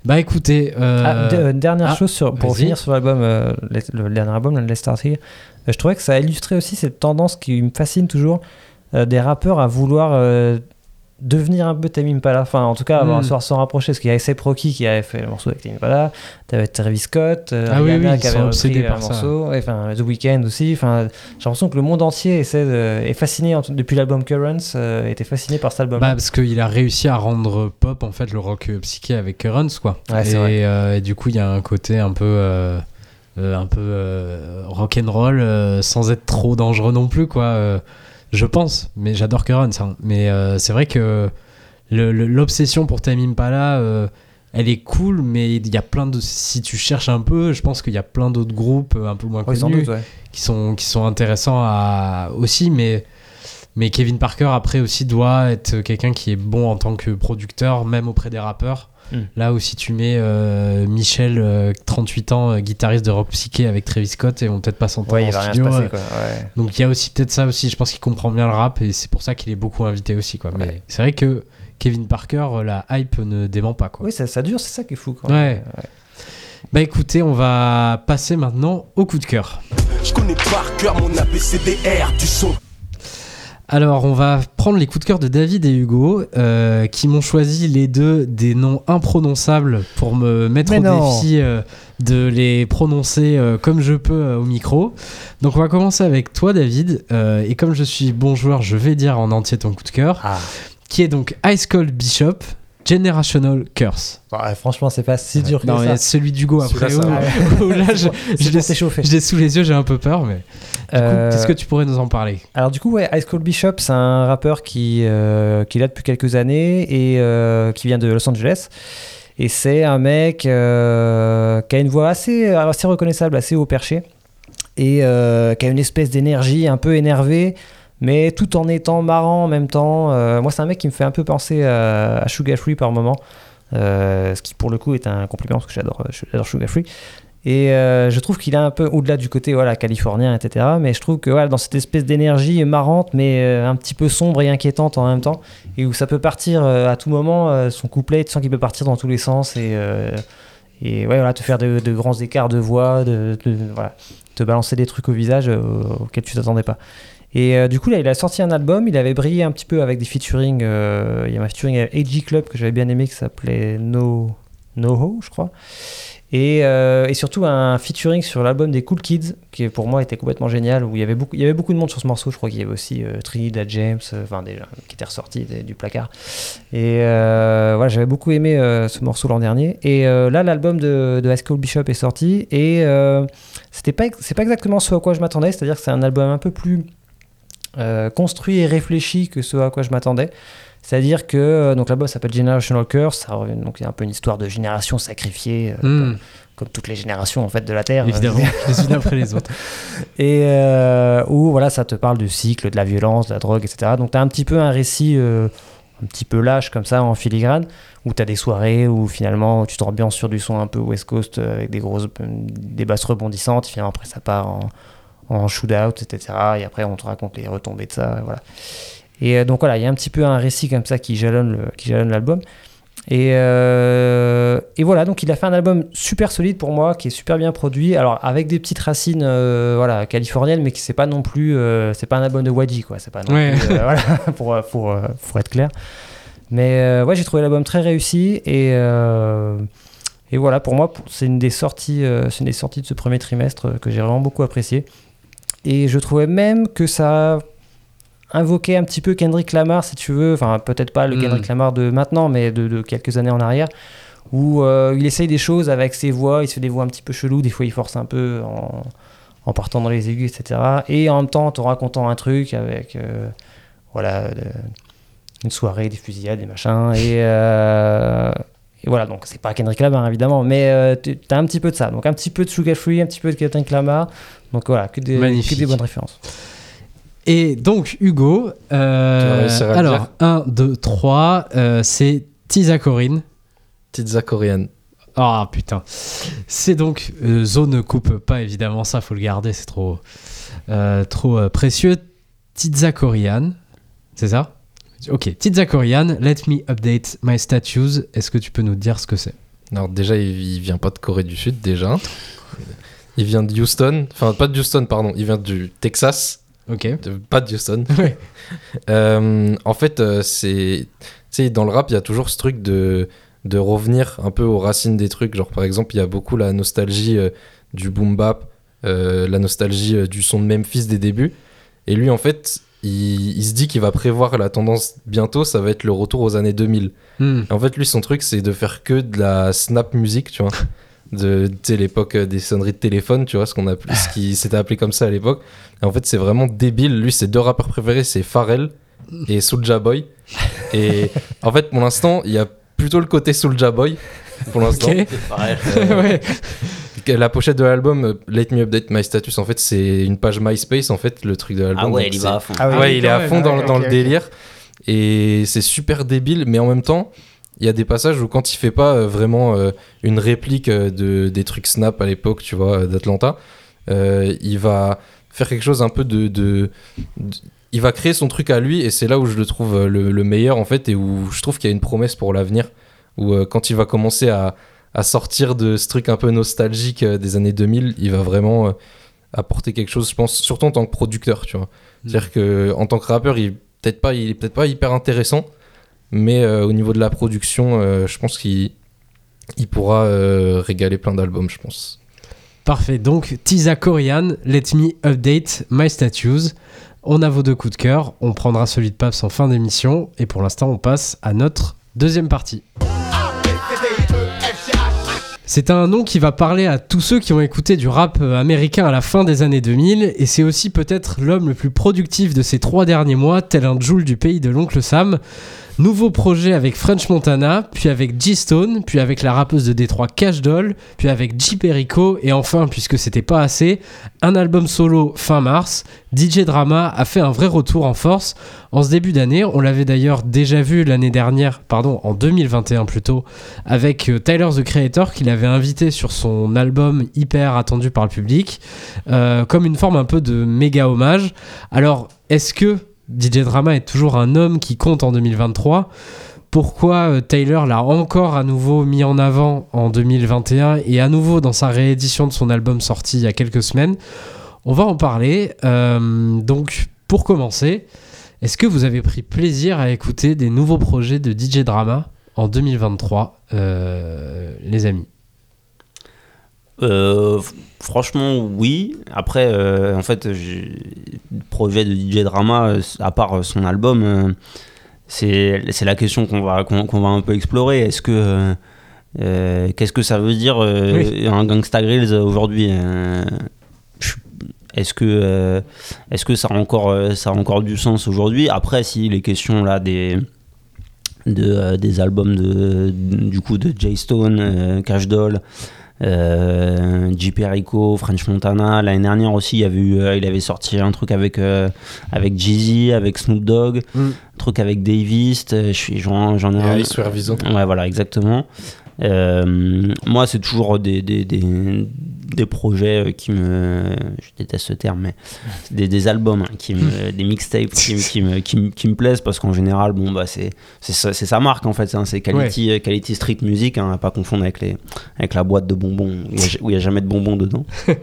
Bah écoutez, euh, Ah, de- dernière ah, chose sur, pour finir sur l'album, euh, le, le dernier album, Let's Start Here, euh, je trouvais que ça illustrait aussi cette tendance qui me fascine toujours euh, des rappeurs à vouloir euh, devenir un peu Tame Impala, enfin en tout cas avoir Mm. s'en rapprocher, parce qu'il y avait A$AP Rocky qui avait fait le morceau avec Tame Impala, t'avais Travis Scott, euh, Ah oui, oui, qui avait repris un par ça. morceau, et, enfin The Weeknd aussi, enfin j'ai l'impression que le monde entier essaie de- est fasciné depuis l'album Currents, euh, était fasciné par cet album. Bah, parce qu'il a réussi à rendre pop en fait le rock euh, psyché avec Currents quoi. Ouais, et, vrai. euh, et du coup il y a un côté un peu euh, euh, un peu euh, rock and roll euh, sans être trop dangereux non plus quoi. Je pense, mais j'adore Currents. hein. Mais euh, c'est vrai que l'obsession pour Tame Impala, euh, elle est cool, mais il y a plein de si tu cherches un peu, je pense qu'il y a plein d'autres groupes euh, un peu moins connus doute, ouais. qui sont, qui sont intéressants à, aussi, mais, mais Kevin Parker, après aussi, doit être quelqu'un qui est bon en tant que producteur, même auprès des rappeurs. Mm. Là où si tu mets euh, Michel, euh, 38 ans, euh, guitariste de rock psyché avec Travis Scott, ils vont peut-être pas s'entendre Ouais, en studio. passer euh, quoi. ouais. donc il y a aussi peut-être ça aussi, je pense qu'il comprend bien le rap et c'est pour ça qu'il est beaucoup invité aussi. Quoi. Mais c'est vrai que Kevin Parker, euh, la hype ne dément pas. Quoi. Oui, ça, ça dure, c'est ça qui est fou. Quoi. Ouais. Bah écoutez, on va passer maintenant au coup de cœur. Je connais par cœur mon ABCDR du son. Alors, on va prendre les coups de cœur de David et Hugo, euh, qui m'ont choisi les deux des noms imprononçables pour me mettre Mais au non. défi euh, de les prononcer euh, comme je peux euh, au micro. Donc, on va commencer avec toi, David. euh, et comme je suis bon joueur, je vais dire en entier ton coup de cœur, Ah. qui est donc Ice Cold Bishop. Generational Curse. Ouais, franchement, c'est pas si dur que Non, ça. mais celui d'Hugo après. Celui-là, (laughs) où- là, je, je l'ai s'échauffer. je l'ai sous les yeux, j'ai un peu peur, mais. Euh, Qu'est-ce que tu pourrais nous en parler? Alors du coup, ouais, Ice Cold Bishop, c'est un rappeur qui, euh, qui est là depuis quelques années et euh, qui vient de Los Angeles. Et c'est un mec euh, qui a une voix assez, assez reconnaissable, assez haut perché. Et euh, qui a une espèce d'énergie un peu énervée, mais tout en étant marrant en même temps. Euh, moi, c'est un mec qui me fait un peu penser à, à Sugar Free par moment. Euh, ce qui pour le coup est un compliment parce que j'adore j'adore Sugar. Et euh, je trouve qu'il est un peu au-delà du côté voilà, californien, etc. Mais je trouve que voilà, dans cette espèce d'énergie marrante, mais euh, un petit peu sombre et inquiétante en même temps, et où ça peut partir euh, à tout moment, euh, son couplet, tu sens qu'il peut partir dans tous les sens et, euh, et ouais, voilà, te faire de, grands écarts de voix, te balancer des trucs au visage euh, auxquels tu t'attendais pas. Et euh, du coup, là, il a sorti un album, il avait brillé un petit peu avec des featuring. euh, il y a un featuring avec AG Club que j'avais bien aimé qui s'appelait No, Noho, je crois. Et, euh, et surtout un featuring sur l'album des Cool Kids, qui pour moi était complètement génial, où il y avait beaucoup, il y avait beaucoup de monde sur ce morceau. Je crois qu'il y avait aussi euh, Trinidad James, enfin déjà, qui était ressorti des- du placard. Et voilà, j'avais beaucoup aimé ce morceau l'an dernier. Et là, l'album de, de School Bishop est sorti, et c'était pas, c'est pas exactement ce à quoi je m'attendais. C'est-à-dire que c'est un album un peu plus euh, construit et réfléchi que ce à quoi je m'attendais. C'est-à-dire que euh, donc l'album s'appelle Generational Curse, ça donc il y a un peu une histoire de génération sacrifiée, euh, Hmm, comme, comme toutes les générations en fait de la Terre. Évidemment, (laughs) les unes après les autres. (laughs) Et euh, où voilà, ça te parle du cycle, de la violence, de la drogue, etc. Donc tu as un petit peu un récit euh, un petit peu lâche comme ça en filigrane, où tu as des soirées où finalement tu t'ambiances sur du son un peu West Coast avec des grosses des basses rebondissantes, et finalement après ça part en, en shootout, etc. Et après on te raconte les retombées de ça, voilà. Et euh, donc voilà, il y a un petit peu un récit comme ça qui jalonne l'album. Et, euh, et voilà, donc il a fait un album super solide pour moi, qui est super bien produit. Alors avec des petites racines, euh, voilà, californiennes, mais qui c'est pas non plus, euh, c'est pas un album de Wadji, quoi. C'est pas non Ouais. plus, (laughs) voilà, pour, pour, pour être clair. Mais ouais, j'ai trouvé l'album très réussi et Et voilà, pour moi, c'est une des sorties, c'est une des sorties de ce premier trimestre que j'ai vraiment beaucoup apprécié. Et je trouvais même que ça invoquait un petit peu Kendrick Lamar, si tu veux. Enfin, peut-être pas le Mm. Kendrick Lamar de maintenant, mais de, de quelques années en arrière, où euh, il essaye des choses avec ses voix. Il se fait des voix un petit peu cheloues. Des fois, il force un peu en, en partant dans les aigus, etc. Et en même temps, en te racontant un truc avec, euh, voilà, de- une soirée, des fusillades, des machins. Et, euh, et voilà, donc c'est pas Kendrick Lamar évidemment, mais euh, tu as un petit peu de ça. Donc un petit peu de Sugar Free, un petit peu de Kendrick Lamar. Donc voilà, que des, que des bonnes références. Et donc, Hugo, euh, alors, dire 1, 2, 3, c'est Tisa Corinne. Pizza coréenne. Ah putain. C'est donc. euh, Zo ne coupe pas évidemment ça, faut le garder, c'est trop, euh, trop euh, précieux. Tizza Korean, c'est ça? Ok, Tizza Korean, let me update my statues. Est-ce que tu peux nous dire ce que c'est? Alors déjà, il, il vient pas de Corée du Sud, déjà. Il vient de Houston. Enfin, pas de Houston, pardon. Il vient du Texas. Ok. de- pas de Houston. (laughs) Ouais. Euh, en fait, euh, c'est. Tu sais, dans le rap, il y a toujours ce truc de, de revenir un peu aux racines des trucs. Genre, par exemple, il y a beaucoup la nostalgie euh, du boom bap, la nostalgie du son de Memphis des débuts. Et lui, en fait, il, il se dit qu'il va prévoir la tendance bientôt, ça va être le retour aux années 2000. Hmm. En fait, lui, son truc, c'est de faire que de la snap music, tu vois. (laughs) De l'époque euh, des sonneries de téléphone, tu vois, ce qu'on a ce qui (laughs) s'était appelé comme ça à l'époque. En fait, c'est vraiment débile. Lui, ses deux rappeurs préférés, c'est Pharrell et Soulja Boy. (laughs) Et en fait, pour l'instant, il y a plutôt le côté Soulja Boy. Pour l'instant. Ok. Euh, ouais. La pochette de l'album, euh, Let Me Update My Status, en fait, c'est une page MySpace, en fait, le truc de l'album. Ah ouais, il y va à fond. Ah ouais, il est à fond dans, le ok. délire. Et c'est super débile, mais en même temps, il y a des passages où quand il fait pas euh, vraiment euh, une réplique de, des trucs Snap à l'époque, tu vois, d'Atlanta, euh, il va faire quelque chose un peu de, de- de- Il va créer son truc à lui, et c'est là où je le trouve le, le meilleur, en fait, et où je trouve qu'il y a une promesse pour l'avenir. Où euh, quand il va commencer à, à sortir de ce truc un peu nostalgique euh, des années 2000, il va vraiment euh, apporter quelque chose, je pense, surtout en tant que producteur, tu vois. C'est-à-dire que en tant que rappeur, il peut-être pas, il est peut-être pas hyper intéressant, mais euh, au niveau de la production, euh, je pense qu'il il pourra euh, régaler plein d'albums, je pense. Parfait. Donc, Tisa Korean, let me update my statues. On a vos deux coups de cœur. On prendra celui de Paps en fin d'émission. Et pour l'instant, on passe à notre deuxième partie. C'est un nom qui va parler à tous ceux qui ont écouté du rap euh, américain à la fin des années 2000 et c'est aussi peut-être l'homme le plus productif de ces trois derniers mois, tel un Joule du pays de l'oncle Sam. Nouveau projet avec French Montana, puis avec G-Stone, puis avec la rappeuse de Détroit Cash Doll, puis avec J. Perico, et enfin, puisque c'était pas assez, un album solo fin mars. DJ Drama a fait un vrai retour en force en ce début d'année. On l'avait d'ailleurs déjà vu l'année dernière, pardon, en 2021 plutôt, avec euh, Tyler the Creator qu'il avait invité sur son album hyper attendu par le public, euh, comme une forme un peu de méga hommage. Alors, est-ce que DJ Drama est toujours un homme qui compte en 2023 pourquoi euh, Taylor l'a encore à nouveau mis en avant en 2021 et à nouveau dans sa réédition de son album sorti il y a quelques semaines? On va en parler. Euh, donc, pour commencer, est-ce que vous avez pris plaisir à écouter des nouveaux projets de DJ Drama en 2023, euh, les amis? Euh, franchement, oui. Après, euh, en fait, le projet de DJ Drama, euh, à part son album, c'est la question qu'on va, qu'on va un peu explorer. Est-ce que. euh, Qu'est-ce que ça veut dire Oui. un Gangsta Grills aujourd'hui Est-ce que, est-ce que ça, a encore, ça a encore du sens aujourd'hui? Après, si les questions là des, de, des albums de, du coup de Jay Stone, Cash Doll, euh. Perico, French Montana. L'année dernière aussi, il, y avait eu, euh, il avait sorti un truc avec, euh, avec Jeezy, avec Snoop Dogg, Mm. un truc avec Davis. euh, J'en ai un. Ouais, voilà, exactement. Moi, c'est toujours des, des, des, des projets euh, qui me. Je déteste ce terme, mais des, des albums, hein, qui me, (laughs) des mixtapes qui, me- qui, me, qui, me, qui me plaisent parce qu'en général, bon, bah, c'est sa, marque en fait. hein, c'est quality, euh, quality Street Music, hein, à pas confondre avec, les, avec la boîte de bonbons où il a- n'y a, jamais de bonbons dedans. (laughs)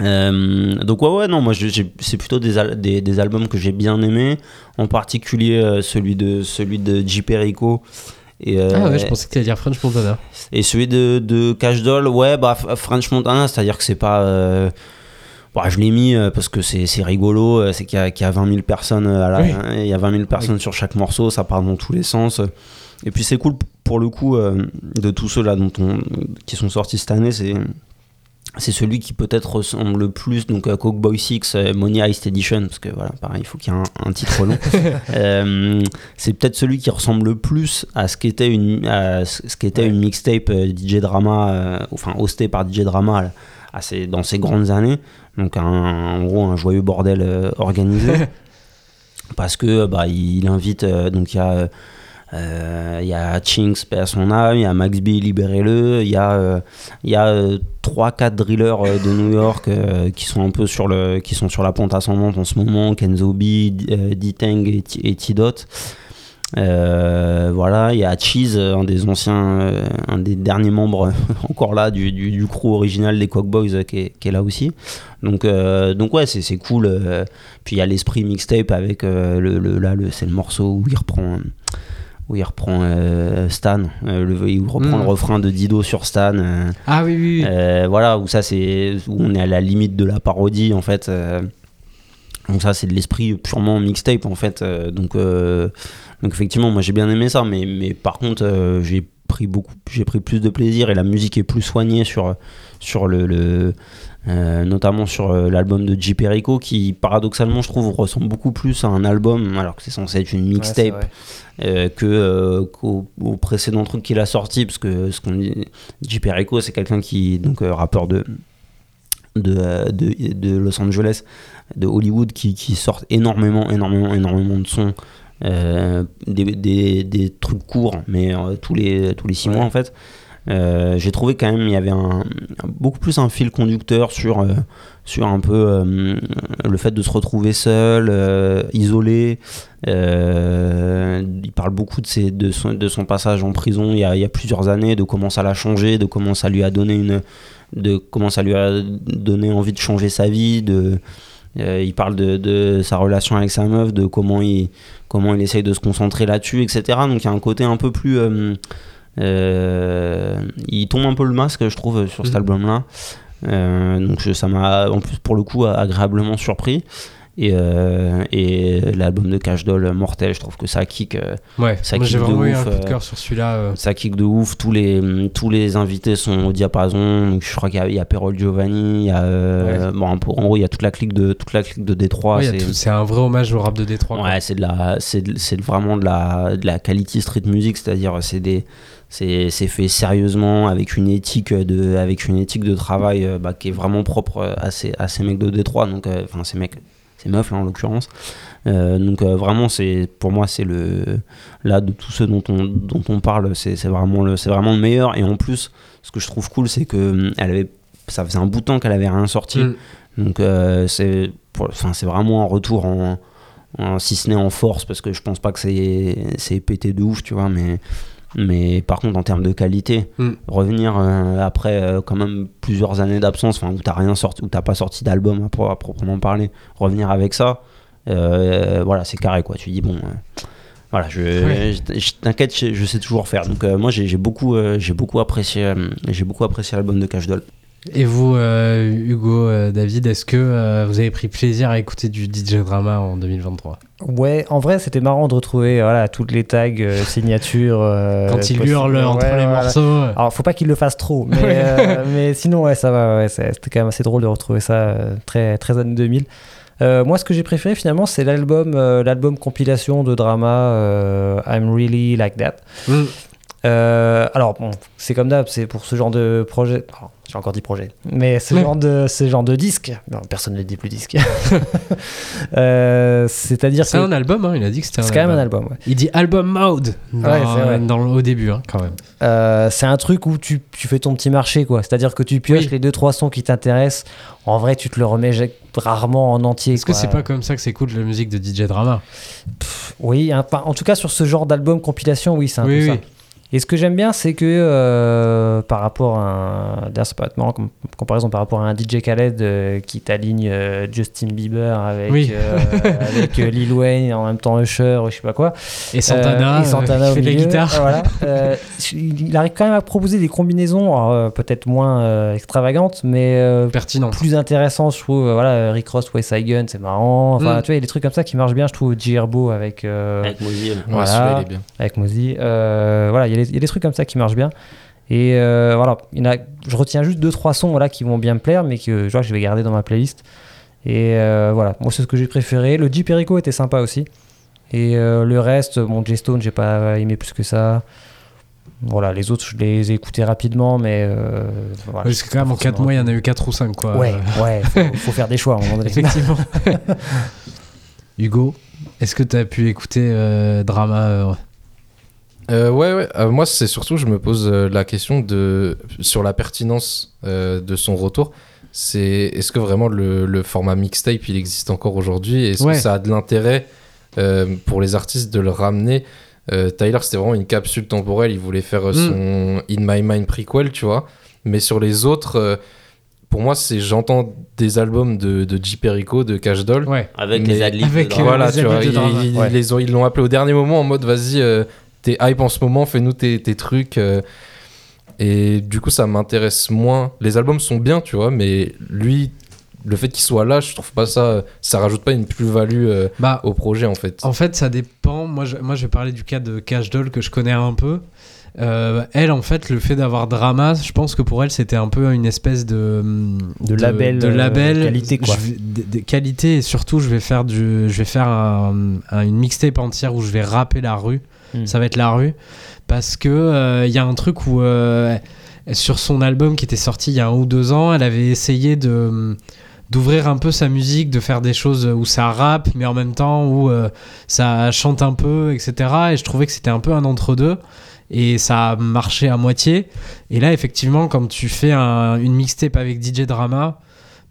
Euh, donc ouais ouais non moi c'est plutôt des, al- des, des albums que j'ai bien aimés en particulier euh, celui de celui de J Perico Et, euh, Ah ouais, je pensais que tu allais dire French Montana. et celui de, de Cash Doll, ouais, bah French Montana, c'est-à-dire que c'est pas. euh, bah, je l'ai mis euh, parce que c'est rigolo, euh, c'est qu'il y, a- qu'il y a 20 000 personnes, à la- Oui. hein, il y a 20 000 personnes sur chaque morceau, ça part dans tous les sens. Et puis c'est cool pour le coup euh, de tous ceux là dont on, qui sont sortis cette année, c'est c'est celui qui peut-être ressemble le plus donc à Coke Boy 6 euh, Money Heist Edition parce que voilà pareil il faut qu'il y ait un, un titre long. (laughs) Euh, c'est peut-être celui qui ressemble le plus à ce qu'était une à ce qu'était une mixtape euh, DJ Drama euh, enfin hostée par DJ Drama à- à ses- dans ses grandes années. Donc un, en gros un joyeux bordel euh, organisé. (laughs) Parce que bah il invite donc il y a il y a Chinks, son âme, il y a Max B, libérez-le, il y a, euh, il y a 3-4 drillers euh, de New York euh, qui sont un peu sur, le, qui sont sur la pente ascendante en ce moment, Kenzo B, euh, D-Tang et, T-Dot. Euh, voilà, il y a Cheese, un des anciens, euh, un des derniers membres (laughs) encore là du, du, crew original des Cock Boys euh, qui, est, qui est là aussi. Donc, euh, donc ouais, c'est cool. euh. Puis il y a l'esprit mixtape avec euh, le, le- là, le, c'est le morceau où il reprend, où il reprend euh, Stan, euh, le, il reprend Mm. le refrain de Dido sur Stan. euh. Ah oui, oui, oui. Voilà, où ça c'est où on est à la limite de la parodie en fait. donc ça c'est de l'esprit purement mixtape en fait. donc donc effectivement moi j'ai bien aimé ça, mais mais par contre j'ai pris beaucoup, j'ai pris plus de plaisir et la musique est plus soignée sur sur le, le euh, notamment sur euh, l'album de J. Perico qui paradoxalement je trouve ressemble beaucoup plus à un album alors que c'est censé être une mixtape euh, que qu'au au précédent truc qu'il a sorti parce que ce qu'on dit JP Rico c'est quelqu'un qui donc rappeur de de, de de Los Angeles de Hollywood qui, qui sort énormément énormément énormément de sons des, des, des trucs courts mais tous les tous les six Ouais. mois en fait Euh, j'ai trouvé quand même il y avait beaucoup plus un fil conducteur sur euh, sur un peu euh, le fait de se retrouver seul, isolé. Il parle beaucoup de, ses, de, son, de son passage en prison il y, a, plusieurs années, de comment ça l'a changé, de comment ça lui a donné une, de comment ça lui a donné envie de changer sa vie. Il parle de, sa relation avec sa meuf, de comment il, comment il essaye de se concentrer là-dessus, etc. Donc il y a un côté un peu plus il tombe un peu le masque, je trouve, sur cet Mhm. album-là. Euh, donc je- ça m'a, en plus, pour le coup, agréablement surpris. Et, euh, et l'album de Cash Doll, Mortel, je trouve que ça kick, euh, Ouais, ça moi j'ai kick de vraiment eu un ouf, coup de euh, cœur sur celui-là. euh. ça kick de ouf. Tous les, tous les invités sont au diapason. Donc je crois qu'il y a, il y a Perol Giovanni, il y a, euh, bon, en gros, il y a toute la clique de, toute la clique de Détroit. Ouais, c'est- tout- c'est un vrai hommage au rap de Détroit. quoi. Ouais, c'est de la, c'est de- c'est vraiment de la, de la quality street music, c'est-à-dire c'est des, c'est, fait sérieusement avec une éthique de, avec une éthique de travail euh, bah, qui est vraiment propre euh, à ces, à ces mecs de Détroit, donc euh, enfin ces mecs, ces meufs là en l'occurrence. Euh, donc euh, vraiment c'est, pour moi c'est le, là de tous ceux dont on, dont on parle, c'est, vraiment le, c'est vraiment le meilleur. Et en plus, ce que je trouve cool, c'est que hum, elle avait, ça faisait un bout de temps qu'elle avait rien sorti. Mm. Donc euh, c'est enfin, c'est vraiment un retour en, en- si ce n'est en force parce que je pense pas que c'est c'est pété de ouf, tu vois, mais mais par contre en termes de qualité, Mm. revenir euh, après euh, quand même plusieurs années d'absence, enfin où t'as rien sorti, où t'as pas sorti d'album à, pro- à proprement parler, revenir avec ça, euh, voilà c'est carré quoi. Tu dis bon. voilà, je, Ouais. je- je t'inquiète, je, je sais toujours faire. Donc moi j'ai beaucoup, j'ai beaucoup apprécié, j'ai beaucoup apprécié l'album de Cash Doll. Et vous, euh, Hugo, euh, David, est-ce que euh, vous avez pris plaisir à écouter du DJ Drama en 2023 Ouais, en vrai, c'était marrant de retrouver voilà, toutes les tags, (laughs) signatures. Quand il hurle entre Ouais, les voilà. morceaux. Alors, faut pas qu'il le fasse trop, mais, sinon, ouais, ça va. ouais, C'était quand même assez drôle de retrouver ça très, très années 2000. Euh, moi, ce que j'ai préféré finalement, c'est l'album, l'album compilation de drama I'm Really Like That. Mm. Alors bon, c'est comme d'hab, c'est pour ce genre de projet. J'ai encore dit projet, mais ce Ouais. genre de ce genre de disque. Non, personne ne dit plus disque. (laughs) Euh, C'est-à-dire que C'est un album, hein, il a dit que c'était un c'est quand même un album. ouais. Il dit album mode dans, Ouais, vrai. dans au début, hein, quand même. Euh, c'est un truc où tu, tu fais ton petit marché, quoi. C'est-à-dire que tu pioches Oui. les deux trois sons qui t'intéressent. En vrai, tu te le remets rarement en entier. Est-ce que c'est pas comme ça que s'écoute la musique de DJ Drama? Oui, hein, en tout cas sur ce genre d'album compilation, oui, c'est un Oui, peu oui. ça. Et ce que j'aime bien, c'est que euh, par rapport à un. D'ailleurs, être marrant comme comparaison par rapport à un DJ Khaled euh, qui t'aligne euh, Justin Bieber avec, Oui. euh, (laughs) avec euh, Lil Wayne, en même temps Usher, ou je sais pas quoi. Et Santana, Euh, et Santana euh, au qui fait de la milieu, guitare. voilà. (laughs) Euh, il arrive quand même à proposer des combinaisons, euh, peut-être moins euh, extravagantes, mais euh, Pertinent. plus intéressantes, je trouve. Voilà, Rick Ross, West Side Gun, c'est marrant. Enfin, Mm. tu vois, il y a des trucs comme ça qui marchent bien, je trouve. J. Herbo avec. euh, Avec. Ouais, Voilà. celui-là, il est bien. avec Mozy. Euh, voilà, il y, a il y a des trucs comme ça qui marchent bien. Et euh, voilà, il y en a, je retiens juste deux trois sons voilà, qui vont bien me plaire, mais que je vois que je vais garder dans ma playlist. Et euh, voilà, moi c'est ce que j'ai préféré. Le Jeep Perico était sympa aussi. Et euh, le reste, bon, J-Stone, j'ai pas aimé plus que ça. Voilà, les autres, je les ai écoutés rapidement, mais. Voilà, Parce que quand même, en 4 mois, il y en a eu 4 ou 5, quoi. Ouais, ouais, faut, (laughs) faut faire des choix à un moment donné. Effectivement. (laughs) Hugo, est-ce que tu as pu écouter Drama euh, ouais, ouais. Euh, moi, c'est surtout, je me pose euh, la question de sur la pertinence euh, de son retour. C'est est-ce que vraiment le, le format mixtape il existe encore aujourd'hui? Est-ce Ouais. que ça a de l'intérêt euh, pour les artistes de le ramener? Euh, Tyler, c'était vraiment une capsule temporelle. Il voulait faire euh, son In My Mind prequel, tu vois. Mais sur les autres, euh, pour moi, c'est j'entends des albums de, de J. Perico, de Cash Doll. Ouais. Avec les adlibs. avec. Voilà, les tu vois, habits de ils, drama. ils- Ouais. les ont- ils l'ont appelé au dernier moment en mode vas-y, euh, t'es hype en ce moment, fais-nous tes, tes trucs. euh. et du coup, ça m'intéresse moins. Les albums sont bien, tu vois, mais lui, le fait qu'il soit là, je trouve pas ça. Ça rajoute pas une plus-value euh, Bah, au projet en fait. En fait, ça dépend. Moi, je, moi, je vais parler du cas de Cash Doll que je connais un peu. Euh, elle, en fait, le fait d'avoir drama, je pense que pour elle, c'était un peu une espèce de De label, de euh, label qualité, quoi. Vais- de, de qualité et surtout, je vais faire du, je vais faire un- un- une mixtape entière où je vais rapper la rue. Mm. Ça va être la rue parce que euh, il y a un truc où euh, sur son album qui était sorti il y a un ou deux ans, elle avait essayé de d'ouvrir un peu sa musique, de faire des choses où ça rappe, mais en même temps où euh, ça chante un peu, etc. Et je trouvais que c'était un peu un entre-deux. Et ça a marché à moitié. Et là, effectivement, quand tu fais un- une mixtape avec DJ Drama,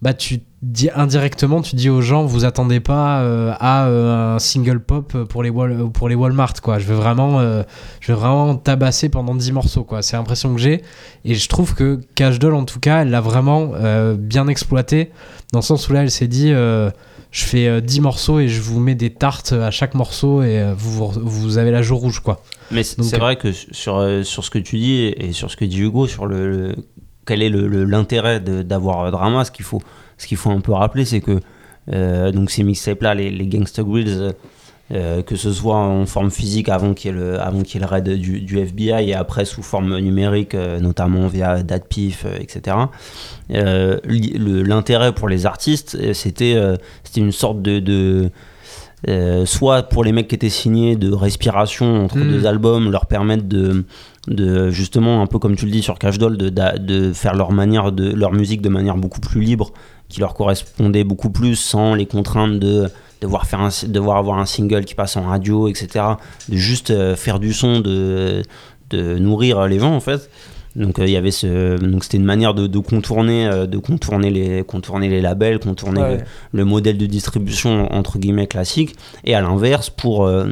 bah tu dis indirectement, tu dis aux gens, vous attendez pas euh, à euh, un single pop pour les, Wal- pour les Walmart, quoi. Je veux vraiment, euh, je veux vraiment tabasser pendant 10 morceaux, quoi. C'est l'impression que j'ai. Et je trouve que Cash Doll, en tout cas, elle l'a vraiment bien exploité, dans le sens où là, elle s'est dit, je fais euh, 10 morceaux et je vous mets des tartes à chaque morceau et vous, vous, vous avez la joue rouge, quoi. Mais c'est vrai que sur, sur ce que tu dis et sur ce que dit Hugo, sur le, le- quel est l'intérêt d'avoir euh, Drama, ce qu'il faut, ce faut un peu rappeler, c'est que euh, donc ces mixtapes-là, les, les Gangsta Grills, euh, que ce soit en forme physique avant qu'il y ait le, raid du, FBI et après sous forme numérique, notamment via DatPiff, euh, etc. L'intérêt pour les artistes, c'était c'était une sorte de euh, soit pour les mecs qui étaient signés de respiration entre Mm. deux albums, leur permettre de, de justement un peu comme tu le dis sur Cash Doll, de, faire leur manière de leur musique de manière beaucoup plus libre, qui leur correspondait beaucoup plus sans les contraintes de devoir faire un, devoir avoir un single qui passe en radio, etc. De juste euh, faire du son, de, de nourrir les gens en fait. Donc euh, il y avait ce, donc c'était une manière de, de contourner, euh, de contourner les, contourner les labels, contourner Ouais. le, le modèle de distribution entre guillemets classique. Et à l'inverse, pour euh,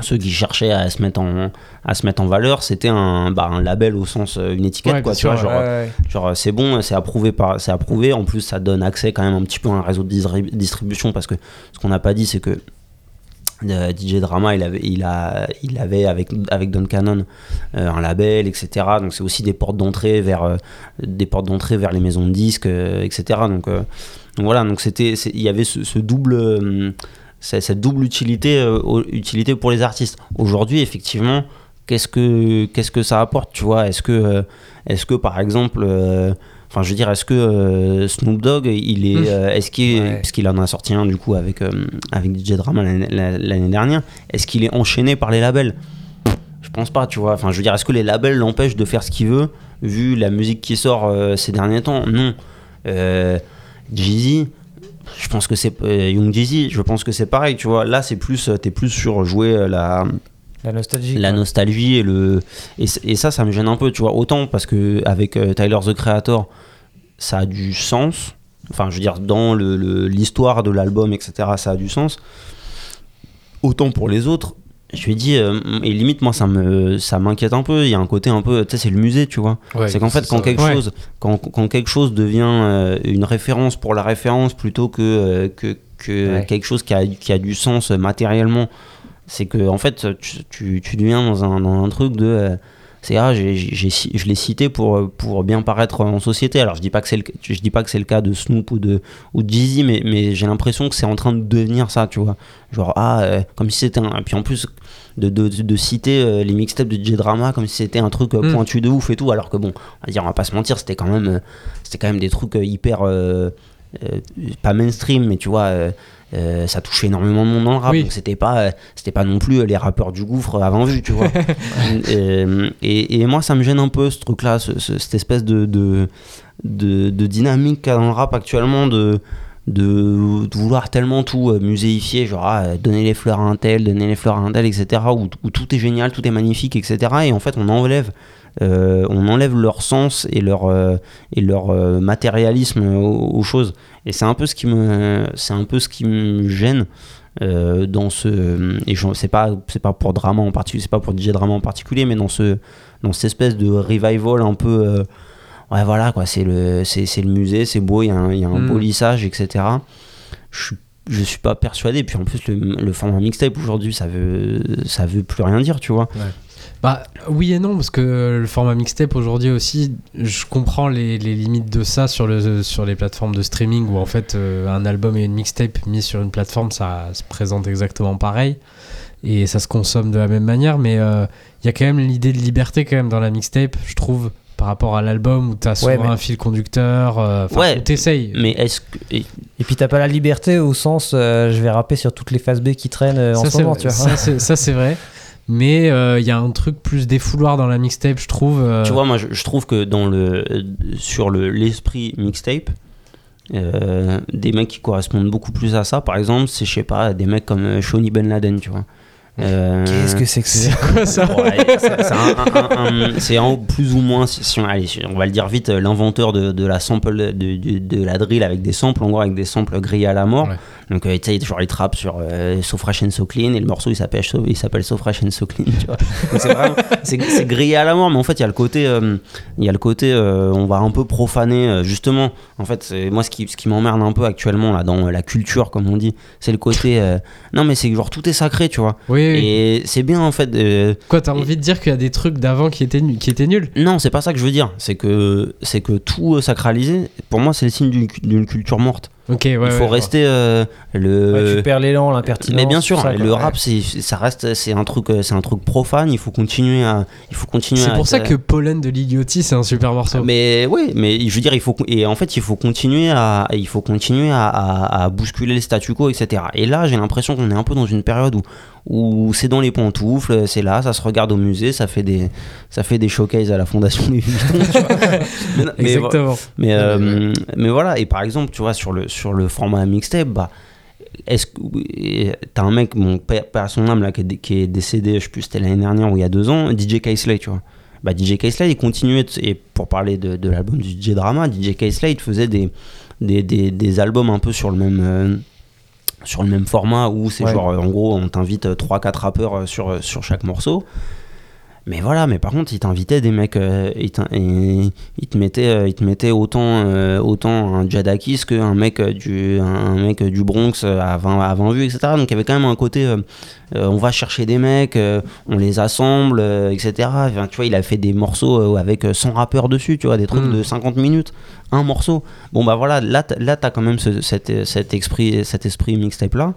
ceux qui cherchaient à se mettre en, à se mettre en valeur, c'était un, bah, un label au sens une étiquette Ouais, quoi. Tu vois, genre, Ouais, ouais. Genre c'est bon, c'est approuvé par, c'est approuvé. En plus, ça donne accès quand même un petit peu à un réseau de distribution parce que ce qu'on n'a pas dit, c'est que DJ Drama, il avait, il a, il avait avec avec Don Cannon euh, un label, etc. Donc c'est aussi des portes d'entrée vers euh, des portes d'entrée vers les maisons de disques, euh, etc. Donc, euh, donc voilà, donc c'était, il y avait ce, double, cette double utilité, utilité pour les artistes. Aujourd'hui, effectivement, qu'est-ce que qu'est-ce que ça apporte, tu vois? Est-ce que est-ce que par exemple Enfin, je veux dire, est-ce que euh, Snoop Dogg, il est, Mm. euh, est-ce qu'il, Ouais. parce qu'il en a sorti un du coup avec euh, avec DJ Drama l'année, dernière, est-ce qu'il est enchaîné par les labels? Je pense pas, tu vois. Enfin, je veux dire, est-ce que les labels l'empêchent de faire ce qu'il veut vu la musique qui sort ces derniers temps? Non. Jeezy, je pense que c'est Young Jeezy, je pense que c'est pareil, tu vois. Là, c'est plus, t'es plus sur jouer la La nostalgie. la quoi. nostalgie et le et ça ça me gêne un peu tu vois autant parce que avec euh, Tyler the Creator ça a du sens enfin je veux dire dans le- le- l'histoire de l'album etc ça a du sens autant pour les autres je lui ai dit, euh, et limite, moi, ça me ça m'inquiète un peu. Il y a un côté un peu, tu sais, c'est le musée, tu vois. Ouais, c'est qu'en fait, quand ça, quelque, ouais. chose, quand, quand quelque chose devient euh, une référence pour la référence plutôt que, euh, que, que Ouais. quelque chose qui a, qui a du sens matériellement, c'est que, en fait, tu, tu, tu deviens dans un, dans un truc de. C'est ah, j'ai- je l'ai cité pour, pour bien paraître en société. Alors je dis pas que c'est le, je dis pas que c'est le cas de Snoop ou de ou de Jeezy, mais, mais j'ai l'impression que c'est en train de devenir ça, tu vois. Genre ah, euh, comme si c'était un. Et puis en plus de, de, de citer euh, les mixtapes de DJ Drama comme si c'était un truc euh, Mm. pointu de ouf et tout, alors que bon, on va dire, on va pas se mentir, c'était quand même, c'était quand même des trucs hyper pas mainstream, mais tu vois. Euh, euh, ça touchait énormément de monde dans le rap, Oui. donc c'était pas, euh, c'était pas non plus euh, les rappeurs du gouffre avant vue, tu vois. (laughs) et, et, et moi, ça me gêne un peu ce truc-là, ce- ce- cette espèce de, de, de, de dynamique qu'il y a dans le rap actuellement, de, de, de vouloir tellement tout euh, muséifier, genre ah, euh, donner les fleurs à un tel, donner les fleurs à un tel, etc., où, où tout est génial, tout est magnifique, etc. Et en fait, on enlève, euh, on enlève leur sens et leur, euh, et leur euh, matérialisme aux, aux choses. Et c'est un peu ce qui me, c'est un peu ce qui me gêne. euh, dans ce et je- c'est pas c'est pas pour drama en particulier c'est pas pour DJ drama en particulier mais dans ce dans cette espèce de revival un peu euh, ouais voilà quoi c'est le c'est c'est le musée c'est beau il y a un, y a un Mm. beau lissage etc je suis je suis pas persuadé puis en plus le, le format mixtape aujourd'hui ça veut ça veut plus rien dire tu vois Bah oui et non, parce que le format mixtape aujourd'hui aussi, je comprends les, les limites de ça sur, le, sur les plateformes de streaming où en fait euh, un album et une mixtape mis sur une plateforme, ça se présente exactement pareil et ça se consomme de la même manière, mais euh, il y a quand même l'idée de liberté quand même dans la mixtape, je trouve, par rapport à l'album où t'as souvent Ouais, mais- un fil conducteur, euh, enfin, Ouais, où t'essayes. mais est-ce que et- Et puis t'as pas la liberté au sens euh, je vais rapper sur toutes les phases B qui traînent euh, en ce moment, vrai, tu vois. ça, c'est vrai. (laughs) Mais euh, il y a un truc plus défouloir dans la mixtape, je trouve. euh, Tu vois, moi, je, je trouve que dans le, euh, sur le, l'esprit mixtape, euh, des mecs qui correspondent beaucoup plus à ça, par exemple, c'est, je sais pas, des mecs comme euh, Shawnee Ben Laden, tu vois. Euh, Qu'est-ce que c'est que C'est c'est quoi ça (laughs) Ouais, c'est plus ou moins, si si on, allez, on va le dire vite, euh, l'inventeur de, de la sample, de, de- de la drill avec des samples, en gros avec des samples grillés à la mort. Ouais. Donc euh, tu sais, genre il trappe sur So Fresh and So Clean et le morceau il s'appelle So, il s'appelle So Fresh and So Clean. Tu vois. C'est vraiment, c'est, c'est grillé à la mort, mais en fait il y a le côté, euh, il y a le côté, euh, on va un peu profaner justement. En fait, c'est, moi ce qui, ce qui m'emmerde un peu actuellement là dans la culture comme on dit, c'est le côté, non mais c'est genre tout est sacré, tu vois. Oui, oui. Et c'est bien en fait. Quoi, t'as Et- envie de dire qu'il y a des trucs d'avant qui étaient, nu- qui étaient nuls? Non, c'est pas ça que je veux dire. C'est que, c'est que tout sacralisé, pour moi, c'est le signe d'une culture morte. Ok, ouais. Il faut rester euh, le. Tu perds l'élan, l'impertinence. mais bien sûr, ça, le rap, c'est, ça reste, c'est un truc, euh, c'est un truc profane. Il faut continuer à, il faut continuer. C'est pour ça que Pollen de l'Idiotie, c'est un super morceau. Mais oui, mais je veux dire, il faut et en fait, il faut continuer à, il faut continuer à, à- à bousculer le statu quo, etc. Et là, j'ai l'impression qu'on est un peu dans une période où, où c'est dans les pantoufles, c'est là, ça se regarde au musée, ça fait des, ça fait des showcases à la Fondation Louis Vuitton. (laughs) mais, non, mais- Exactement. mais, euh, mais voilà, et par exemple, tu vois, sur le, sur le format mixtape, bah, est-ce que et t'as un mec, mon père, son âme, là, qui est, dé- qui est décédé, je sais plus, c'était l'année dernière ou il y a deux ans, DJ Kaisley, tu vois. Bah, DJ Kaisley, il continuait, et pour parler de, de l'album du DJ Drama, DJ Kaisley, il faisait des, des, des, des albums un peu sur le même. euh, sur le même format où c'est Ouais. genre euh, en gros on t'invite 3-4 rappeurs euh, sur, euh, sur chaque morceau mais voilà mais par contre il t'invitait des mecs euh, te mettait euh, il te mettait autant euh, autant un Jadakis qu'un mec euh, du un, mec du Bronx euh, à 20 à 20 vues etc donc il y avait quand même un côté on va chercher des mecs on les assemble etc Enfin, tu vois il a fait des morceaux avec euh, 100 rappeurs dessus tu vois des trucs Mm. de 50 minutes un morceau. Bon bah voilà là là t'as quand même ce- cet, cet esprit cet esprit mixtape là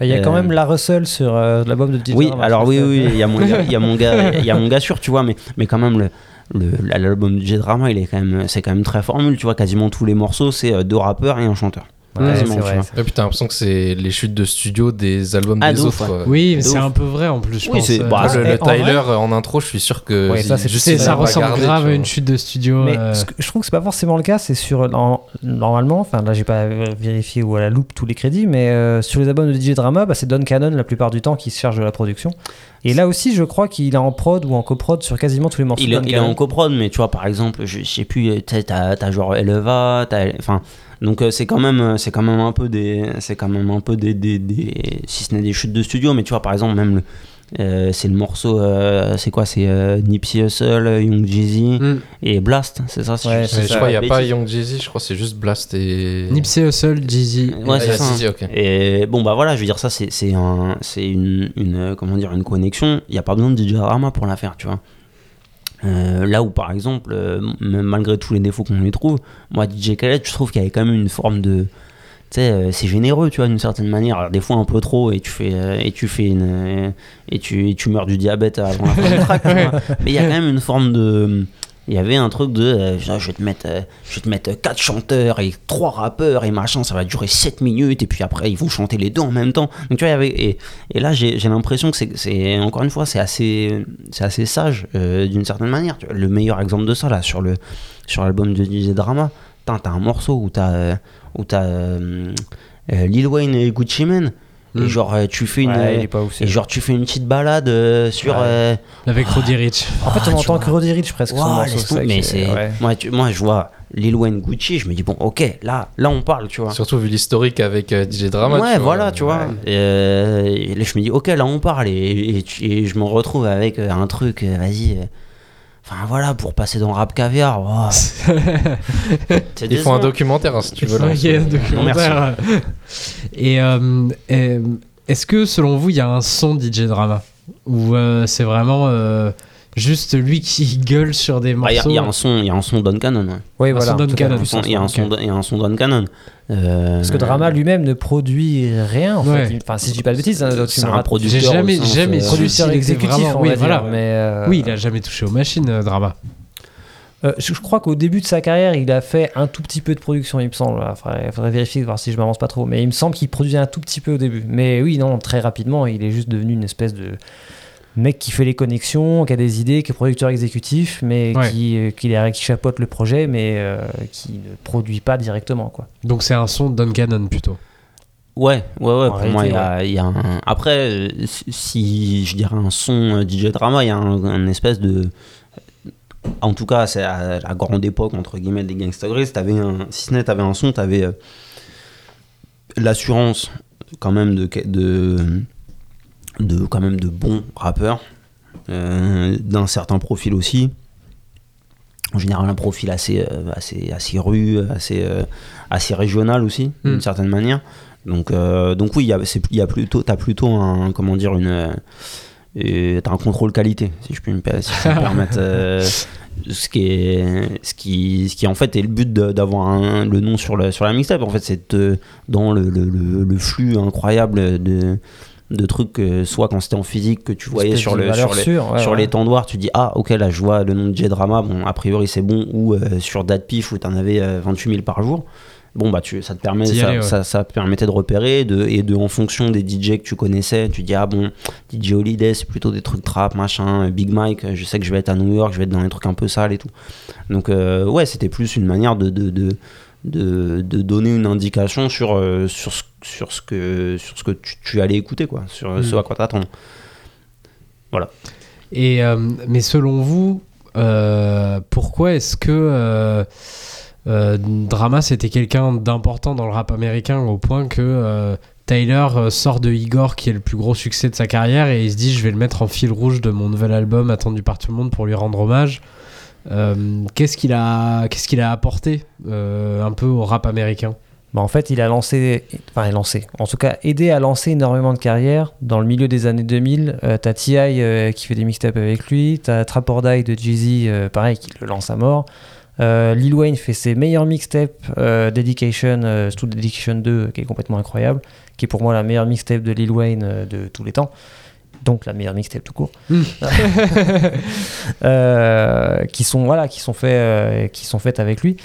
Il y a quand Euh, même la Russell sur euh, l'album de DJ oui, Drama, alors oui, oui, il y a mon, y a- il y a mon gars, (laughs) il y a mon gars sûr, tu vois, mais, mais quand même le, le- l'album de J-Drama, il est quand même, c'est quand même très formule, tu vois, quasiment tous les morceaux, c'est euh, deux rappeurs et un chanteur. Ouais, tu vrai, Et puis t'as l'impression que c'est les chutes de studio des albums Ah, des autres. ouais. Oui, mais c'est un peu vrai en plus, je Oui, pense. euh, bah, le, le en vrai- Tyler euh, en intro, je suis sûr que Ouais, ça, juste ça ressemble grave à une chute de studio. Mais euh, ce que- je trouve que c'est pas forcément le cas, c'est sur normalement, enfin là j'ai pas vérifié ou à la loupe tous les crédits, mais euh, sur les albums de DJ Drama, bah, c'est Don Cannon la plupart du temps qui se charge de la production. Et là aussi, je crois qu'il est en prod ou en coprod sur quasiment tous les morceaux. Il, est- il est en coprod, mais tu vois, par exemple, je, je sais plus, t'as, genre Eleva, t'as, enfin, donc euh, c'est quand même, c'est quand même un peu des, c'est quand même un peu des, des, des- si ce n'est des chutes de studio, mais tu vois, par exemple, même le, Euh, c'est le morceau, euh, c'est quoi C'est euh, Nipsey Hussle, Young Jeezy Mm. et Blast, c'est ça Ouais, je- c'est Mais je ça, crois qu'il n'y a pas. Young Jeezy, je crois que c'est juste Blast et. Nipsey Hussle, Jeezy. Ouais, Ah, c'est ça. Jeezy, ok. Et bon, bah voilà, je veux dire, ça, c'est c'est un, c'est une, une, euh, comment dire, une connexion. Il n'y a pas besoin de DJ Rama pour la faire, tu vois. Euh, là où, par exemple, euh, malgré tous les défauts qu'on lui trouve, moi, DJ Khaled, je trouve qu'il y avait quand même une forme de. Tu sais, euh, c'est généreux, tu vois, d'une certaine manière. Alors, des fois, un peu trop, et tu fais, et tu fais une. et, tu, et tu meurs du diabète avant la fin du track. (laughs) Mais il y a quand même une forme de. Il y avait un truc de. euh, je vais te mettre. euh, je vais te mettre quatre chanteurs et trois rappeurs et machin, ça va durer 7 minutes, et puis après, ils vont chanter les deux en même temps. Donc, tu. Et, là, j'ai l'impression que c'est-. Encore une fois, c'est assez. C'est assez sage, euh, d'une certaine manière. Le meilleur exemple de ça, là, sur le sur l'album de DJ Drama, t'as un morceau où t'as. euh, où t'as. euh, euh, Lil Wayne et Gucci Mane. Et Mm. genre, euh, tu fais une. Ouais, il est pas ouf, et c'est- genre, tu fais une petite balade euh, sur. Ouais. euh, Avec Roddy Rich. En fait, Ah, on tu entend vois. que Roddy Rich presque qui mais est- c'est. ouais. Moi, tu- moi, je vois Lil Wayne Gucci, je me dis, bon, ok, là, là on parle, tu vois. Surtout vu l'historique avec euh, DJ Drama. ouais, tu vois. voilà, tu vois. Ouais. Et, euh, et là, je me dis, ok, là, on parle. Et, et je me retrouve avec euh, un truc, euh, vas-y. Enfin, voilà, pour passer dans Rap Caviar. (laughs) C'est Ils font un documentaire hein, si tu veux. Ok, lancer. un documentaire. Et euh, et, est-ce que selon vous, il y a un son DJ Drama? Ou euh, c'est vraiment euh, juste lui qui (laughs) gueule sur des Bah, Il y a- morceaux il y, a un son, il y a un son Don Cannon. ouais. Oui, Un voilà. son Il y a un son, il y a un son Don Cannon. Euh, Parce que Drama lui-même ne produit rien, en Ouais. fait. Il- Enfin, si je dis pas de bêtises, hein, c'est un producteur. J'ai jamais- jamais euh, su s'il exécutif, vraiment- on oui, va voilà. dire. Mais, euh, Oui, il a jamais touché aux machines, euh, Drama. euh, je, je crois qu'au début de sa carrière, il a fait un tout petit peu de production, il me semble. Il faudrait, faudrait vérifier, voir si je m'avance pas trop. Mais il me semble qu'il produisait un tout petit peu au début. Mais oui, non, très rapidement, il est juste devenu une espèce de mec qui fait les connexions, qui a des idées, qui est producteur exécutif, mais Ouais. qui, euh, qui, chapeaute le projet, mais euh, qui ne produit pas directement. Quoi. Donc c'est un son Don Cannon plutôt. Ouais, ouais, ouais. En pour moi, il y, a, il y a un. Après, euh, si, je dirais un son DJ Drama, il y a un, un espèce de. En tout cas, c'est à la grande époque, entre guillemets, des Gangsta Grace, t'avais un. Si ce n'est, t'avais un son, t'avais euh, l'assurance, quand même, de, de. De quand même de bons rappeurs, euh, d'un certain profil aussi. En général, un profil assez, euh, assez, assez rue, assez, euh, assez régional aussi, d'une Mm. certaine manière. Donc, euh, donc oui, il y a, plutôt, t'as plutôt un, comment dire, une, t'as un contrôle qualité, si je puis me, si je me (laughs) permettre. ce qui est, ce qui, ce qui en fait est le but d'avoir le nom sur la, sur la mixtape. En fait, c'est dans le, le- le flux incroyable de, de trucs, euh, soit quand c'était en physique que tu voyais sur, le, sur les, sûre, ouais, sur ouais. tu dis ah ok là je vois le nom de J-Drama, bon a priori c'est bon, ou euh, sur Datpif où t'en avais euh, 28 000 par jour. Bon bah tu, ça te permet, ça, aller, ouais. ça, ça permettait de repérer de, et de en fonction des DJ que tu connaissais, tu dis ah bon DJ Holiday c'est plutôt des trucs trap machin, euh, Big Mike, euh, je sais que je vais être à New York, je vais être dans des trucs un peu sales et tout. Donc euh, ouais c'était plus une manière de, de, de, de, de donner une indication sur, euh, sur, ce, sur ce que, sur ce que tu, tu allais écouter quoi, sur Mm. ce à quoi t'attendre. Et, euh, mais selon vous, euh, pourquoi est-ce que Drama c'était quelqu'un d'important dans le rap américain au point que Tyler sort de Igor qui est le plus gros succès de sa carrière et il se dit je vais le mettre en fil rouge de mon nouvel album attendu par tout le monde pour lui rendre hommage. Euh, qu'est-ce qu'il a, qu'est-ce qu'il a apporté euh, un peu au rap américain? Bah, en fait, il a lancé, enfin, lancé, en tout cas, aidé à lancer énormément de carrières. Dans le milieu des années 2000, euh, t'as T.I. euh, qui fait des mixtapes avec lui, t'as Trap or Die de Jeezy, pareil, qui le lance à mort. Lil Wayne fait ses meilleurs mixtapes, Dedication, Dedication 2, euh, qui est complètement incroyable, qui est pour moi la meilleure mixtape de Lil Wayne de tous les temps. Donc la meilleure mixtape tout court. Mm. (laughs) Euh, qui sont voilà, qui sont faits, euh, qui sont faites avec lui.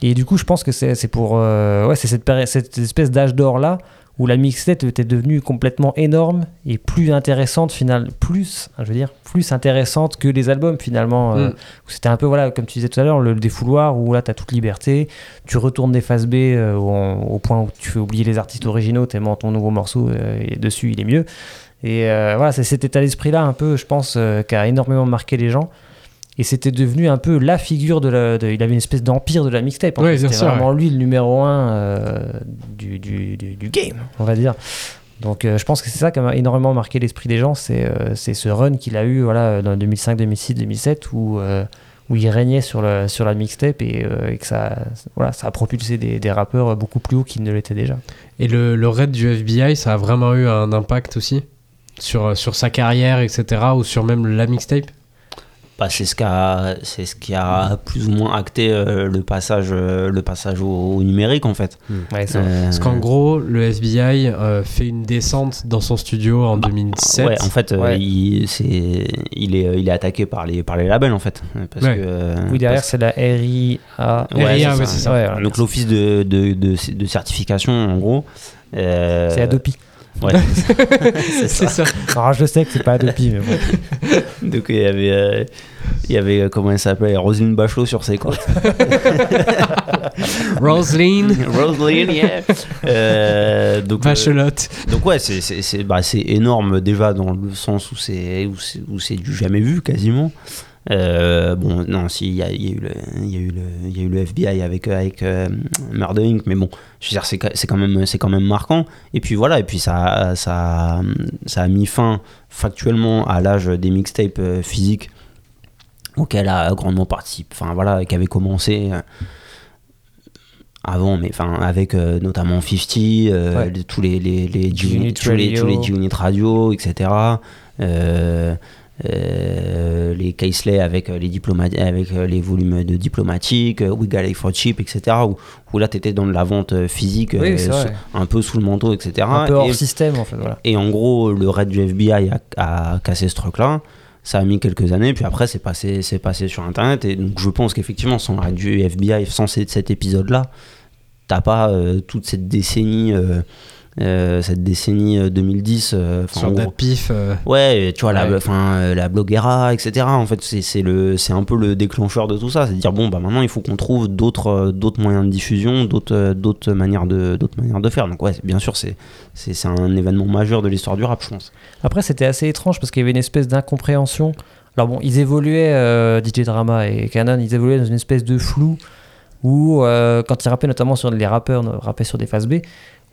Et du coup, je pense que c'est c'est pour euh, ouais, c'est cette, cette espèce d'âge d'or là où la mixtape était devenue complètement énorme et plus intéressante final plus je veux dire plus intéressante que les albums finalement euh, Mm. où c'était un peu voilà comme tu disais tout à l'heure le défouloir où là tu as toute liberté tu retournes des phases B euh, au, au point où tu fais oublier les artistes originaux tellement ton nouveau morceau euh, est dessus il est mieux et euh, voilà c'est cet état d'esprit là un peu je pense euh, qui a énormément marqué les gens et c'était devenu un peu la figure de la. de- il avait une espèce d'empire de la mixtape. en Ouais, fait. bien C'était sûr, vraiment lui le numéro un euh, du, du, du- du game, on va dire. Donc je pense que c'est ça qui a énormément marqué l'esprit des gens, c'est c'est ce run qu'il a eu voilà, dans 2005, 2006, 2007 où, où il régnait sur, le, sur la mixtape et, et, que ça, voilà, ça a propulsé des, des rappeurs beaucoup plus haut qu'ils ne l'étaient déjà. Et le, le raid du FBI, ça a vraiment eu un impact aussi? Sur, sur sa carrière, etc. ou sur même la mixtape bah, c'est ce qui a c'est ce qui a plus ou moins acté euh, le passage euh, le passage au, numérique en fait. Hmm. euh, parce qu'en gros le FBI fait une descente dans son studio en 2007 bah, ouais en fait il c'est il est il est attaqué par les par les labels en fait. Parce que oui derrière c'est la RIA RIA c'est ça, donc l'office de, de, de, de, certification en gros c'est Adopi Ouais, (laughs) c'est ça. Alors, je sais que c'est pas Adopi, mais bon. (laughs) Donc, il y avait, euh, il y avait euh, comment elle s'appelait? Roselyne Bachelot sur ses côtes. (laughs) Roselyne. Roselyne, yeah. Euh, donc, Bachelotte. donc, ouais, c'est bah, énorme déjà dans le sens où c'est où c'est du jamais vu quasiment. Euh, bon, non, si, il y, a, eu le, y, y a eu le FBI avec, avec euh, Murder Inc., mais bon, je veux dire, c'est, quand même, c'est quand même marquant. Et puis voilà, et puis ça, ça, ça a mis fin factuellement à l'âge des mixtapes euh, physiques auquel a grandement participé, enfin voilà, qui avait commencé avant, mais enfin avec notamment 50, tous les, les, les, G-Unit Radio, etc. Euh, euh, les Kaisley avec euh, les, avec euh, les volumes de diplomatiques, We Got It for Cheap, etc. Où, où là, tu étais dans de la vente physique, un peu sous le manteau, etc. Un peu hors et, système, en fait. Voilà. Et en gros, le raid du FBI a, cassé ce truc-là. Ça a mis quelques années, puis après, c'est passé, c'est passé sur Internet. Et donc, je pense qu'effectivement, sans le raid du FBI, sans cet épisode-là, t'as pas toute cette décennie. Euh, cette décennie 2010 euh, euh, sur gros, pif ouais tu vois la enfin la bloguera etc en fait c'est le c'est un peu le déclencheur de tout ça. C'est de dire bon bah maintenant il faut qu'on trouve d'autres d'autres moyens de diffusion d'autres d'autres manières de d'autres manières de faire. Donc ouais bien sûr c'est c'est un événement majeur de l'histoire du rap je pense. Après c'était assez étrange parce qu'il y avait une espèce d'incompréhension. Alors bon ils évoluaient DJ Drama et Canon ils évoluaient dans une espèce de flou où quand ils rappaient notamment sur les rappeurs rappaient sur des phases B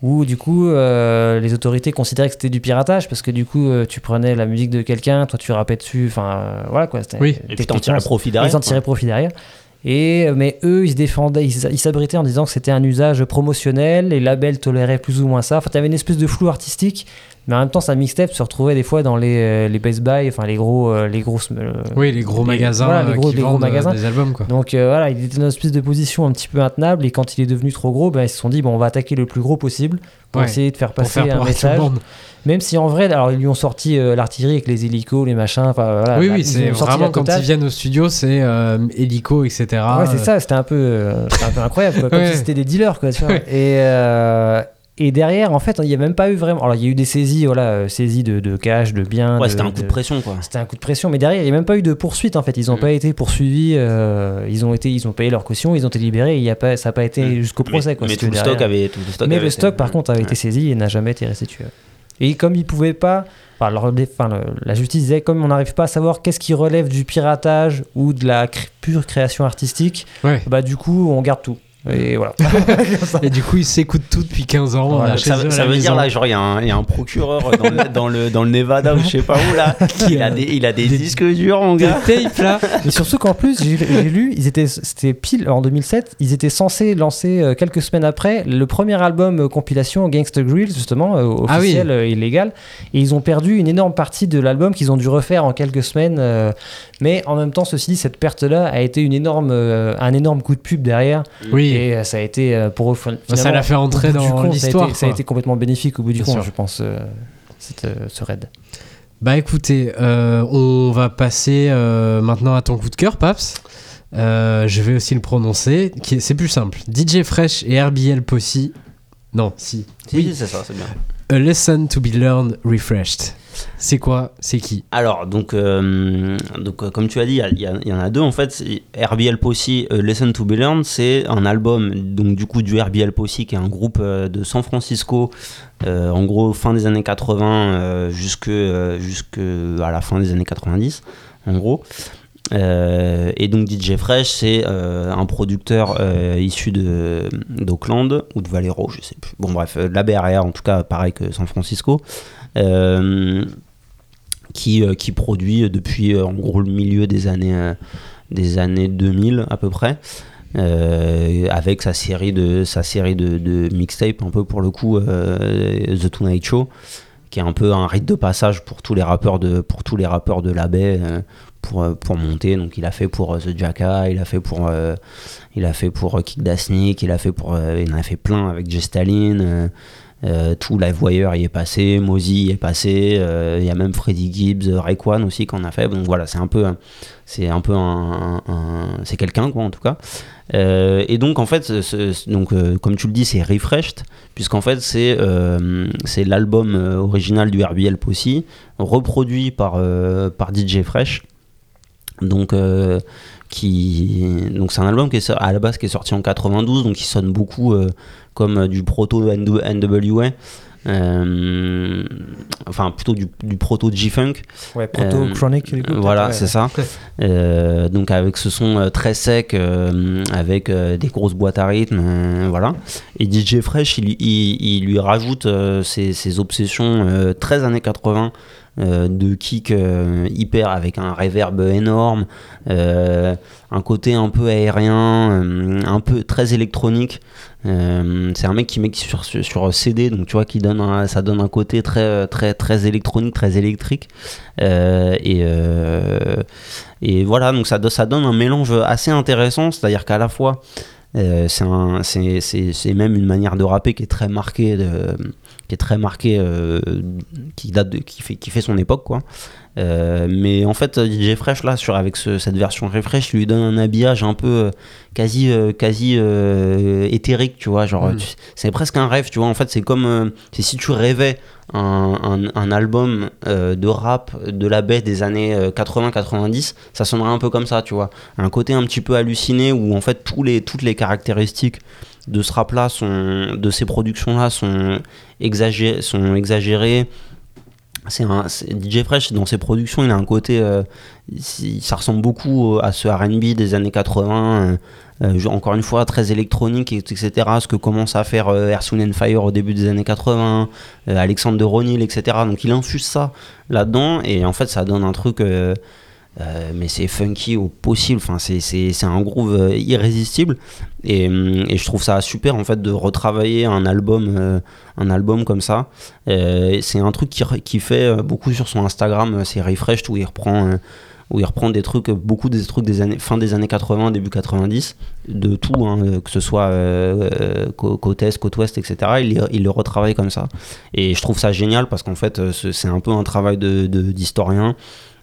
où du coup euh, les autorités considéraient que c'était du piratage parce que du coup euh, tu prenais la musique de quelqu'un, toi tu rappais dessus, enfin euh, voilà quoi. Oui. Et puis t'en tirais profit derrière. Ils en tiraient profit derrière. Et, mais eux, ils se défendaient, ils s'abritaient en disant que c'était un usage promotionnel, les labels toléraient plus ou moins ça. Enfin, tu avais une espèce de flou artistique mais en même temps sa mixtape se retrouvait des fois dans les, euh, les Best Buy enfin les gros euh, les grosses euh, oui les gros magasins les gros, qui vendent magasins. des albums quoi donc voilà il était dans une espèce de position un petit peu intenable et quand il est devenu trop gros ben, ils se sont dit bon on va attaquer le plus gros possible pour essayer de faire passer un message même si en vrai, alors ils lui ont sorti l'artillerie avec les hélicos, les machins. Enfin, voilà, oui, oui, c'est vraiment quand ils viennent au studio, c'est hélico, etc. Ouais, c'est ça, c'était un peu, un peu incroyable, quoi, comme (laughs) si c'était des dealers, quoi. Tu vois. Et, et derrière, en fait, il n'y a même pas eu vraiment. Alors, il y a eu des saisies, voilà, euh, saisies de, de cash, de biens. Ouais, c'était un coup de, pression, quoi. C'était un coup de pression, mais derrière, il n'y a même pas eu de poursuite, en fait. Ils n'ont mm. pas été poursuivis, euh, ils, ont été, ils ont payé leur caution, ils ont été libérés, et y a pas, ça n'a pas été mm. jusqu'au procès, quoi. Mais, tout, le stock avait, tout le stock mais le stock, par contre, avait été saisi et n'a jamais été restitué. Et comme ils ne pouvaient pas. Enfin, la justice disait, comme on n'arrive pas à savoir qu'est-ce qui relève du piratage ou de la pure création artistique, bah du coup, on garde tout. Et voilà. (laughs) (laughs) et du coup, il s'écoute tout depuis 15 ans. ça, veut dire là, genre, il y, a un procureur dans le, dans le, dans, le, Nevada ou je sais pas où là. (laughs) il, a des, il a des, disques durs, mon gars. Des tapes là. Et surtout qu'en plus, j'ai lu, ils étaient, c'était pile en 2007, ils étaient censés lancer euh, quelques semaines après le premier album euh, compilation Gangsta Grills, justement, euh, ah officiel, illégal. Et ils ont perdu une énorme partie de l'album qu'ils ont dû refaire en quelques semaines. mais en même temps, ceci dit, cette perte-là a été une énorme, un énorme coup de pub derrière. Oui. Et euh, ça a été euh, pour eux. Ça l'a fait entrer dans l'histoire. Ça, a été complètement bénéfique au bout du compte, je pense, euh, ce raid. Bah écoutez, on va passer maintenant à ton coup de cœur, Paps. je vais aussi le prononcer. C'est plus simple. DJ Fresh et RBL Posse. Non, si. oui, c'est ça, c'est bien. A lesson to be learned, refreshed. C'est quoi? C'est qui? Alors, donc, euh, donc euh, comme tu as dit, il y, en a deux en fait. RBL Posse, euh, Listen to Be Learned, c'est un album donc du coup du RBL Posse qui est un groupe de San Francisco, en gros fin des années 80 jusque, jusque à la fin des années 90, en gros. Euh, et donc DJ Fresh, c'est euh, un producteur euh, issu d'Auckland ou de Valero, je sais plus. Bon bref, de la BRR en tout cas, pareil que San Francisco, qui, qui produit depuis en gros le milieu des années des années 2000 à peu près. avec sa série de sa série de, mixtapes un peu pour le coup The Tonight Show qui est un peu un rite de passage pour tous les rappeurs de pour tous les rappeurs de la baie pour, euh, pour monter. Donc il a fait pour euh, The Jacka, il a fait pour, euh, il a fait pour Kick Dasnik, il a fait pour, il en a fait plein avec J Stalin. tout Live Wire y est passé, Mozy y est passé, il y a même Freddie Gibbs, Rayquan aussi qu'on a fait. Donc voilà, c'est un peu, c'est un peu un, c'est quelqu'un quoi en tout cas. et donc en fait, donc comme tu le dis, c'est refreshed puisqu'en fait c'est l'album original du RBL Posse reproduit par par DJ Fresh donc, euh, qui, donc c'est un album qui est à la base qui est sorti en 92, donc qui sonne beaucoup euh, comme euh, du proto NWA. enfin plutôt du, proto G-Funk. Ouais, proto Chronic. voilà, c'est ça. donc avec ce son très sec, avec des grosses boîtes à rythme, voilà. Et DJ Fresh, il, il, lui rajoute ses, ses, obsessions 13 années 80 euh, de kick euh, hyper avec un reverb énorme, euh, un côté un peu aérien, un peu très électronique. c'est un mec qui met sur, sur CD, donc tu vois, qui donne ça donne un côté très, très, très électronique, très électrique. et, et voilà, donc ça, ça donne un mélange assez intéressant, c'est-à-dire qu'à la fois, c'est même une manière de rapper qui est très marquée de, qui est très marqué, euh, qui date de, qui fait, qui fait son époque quoi. Euh, mais en fait, DJ Fresh là, sur avec cette version refresh, lui donne un habillage un peu euh, quasi, quasi éthérique, tu vois. Genre, mm. c'est presque un rêve, tu vois. En fait, c'est comme si tu rêvais un, album de rap de la baie des années 80-90, ça sonnerait un peu comme ça, tu vois. Un côté un petit peu halluciné où en fait les, toutes les caractéristiques de ce rap-là, sont, de ces productions-là sont, exagérées. DJ Fresh dans ses productions, il a un côté, euh, ça ressemble beaucoup à ce R&B des années 80. Euh, euh, encore une fois très électronique etc ce que commence à faire Air and Fire au début des années 80 Alexandre de Ronil etc donc il infuse ça là dedans et en fait ça donne un truc euh, mais c'est funky au possible, enfin, c'est un groove euh, irrésistible. Et, je trouve ça super en fait de retravailler un album, euh, un album comme ça. c'est un truc qui, qui, fait beaucoup sur son Instagram, c'est Refreshed où il reprend où il reprend des trucs, beaucoup des trucs des années, fin des années 80, début 90, de tout, hein, que ce soit côte est, côte ouest, etc. Il, le retravaille comme ça. Et je trouve ça génial parce qu'en fait, c'est un peu un travail d'historien. De,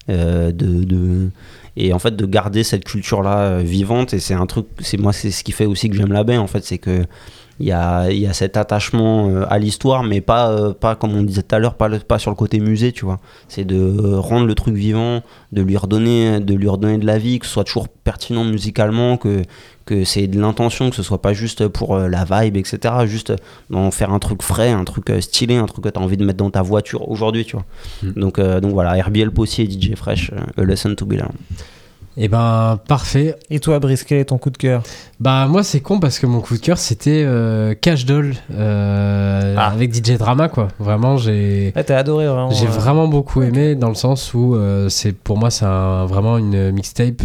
euh, de, et en fait de garder cette culture là euh, vivante et c'est un truc moi c'est ce qui fait aussi que j'aime la baie en fait c'est que il y a, y a, cet attachement euh, à l'histoire, mais pas, pas comme on disait tout à l'heure, pas, pas sur le côté musée, tu vois. C'est de rendre le truc vivant, de lui, redonner, de lui redonner de la vie, que ce soit toujours pertinent musicalement, que, que c'est de l'intention, que ce soit pas juste pour euh, la vibe, etc. Juste d'en faire un truc frais, un truc euh, stylé, un truc que tu as envie de mettre dans ta voiture aujourd'hui, tu vois. Mm. Donc, euh, donc voilà, RBL Possi et DJ Fresh, A Lesson to Be Learned. Eh ben, parfait. Et toi, Brice, quel est ton coup de cœur? Bah, moi, c'est con parce que mon coup de cœur, c'était Cash Doll ah. avec DJ Drama, quoi. Vraiment, j'ai. Ah, t'as adoré, vraiment. J'ai vraiment beaucoup aimé dans le sens où, c'est pour moi, c'est vraiment une mixtape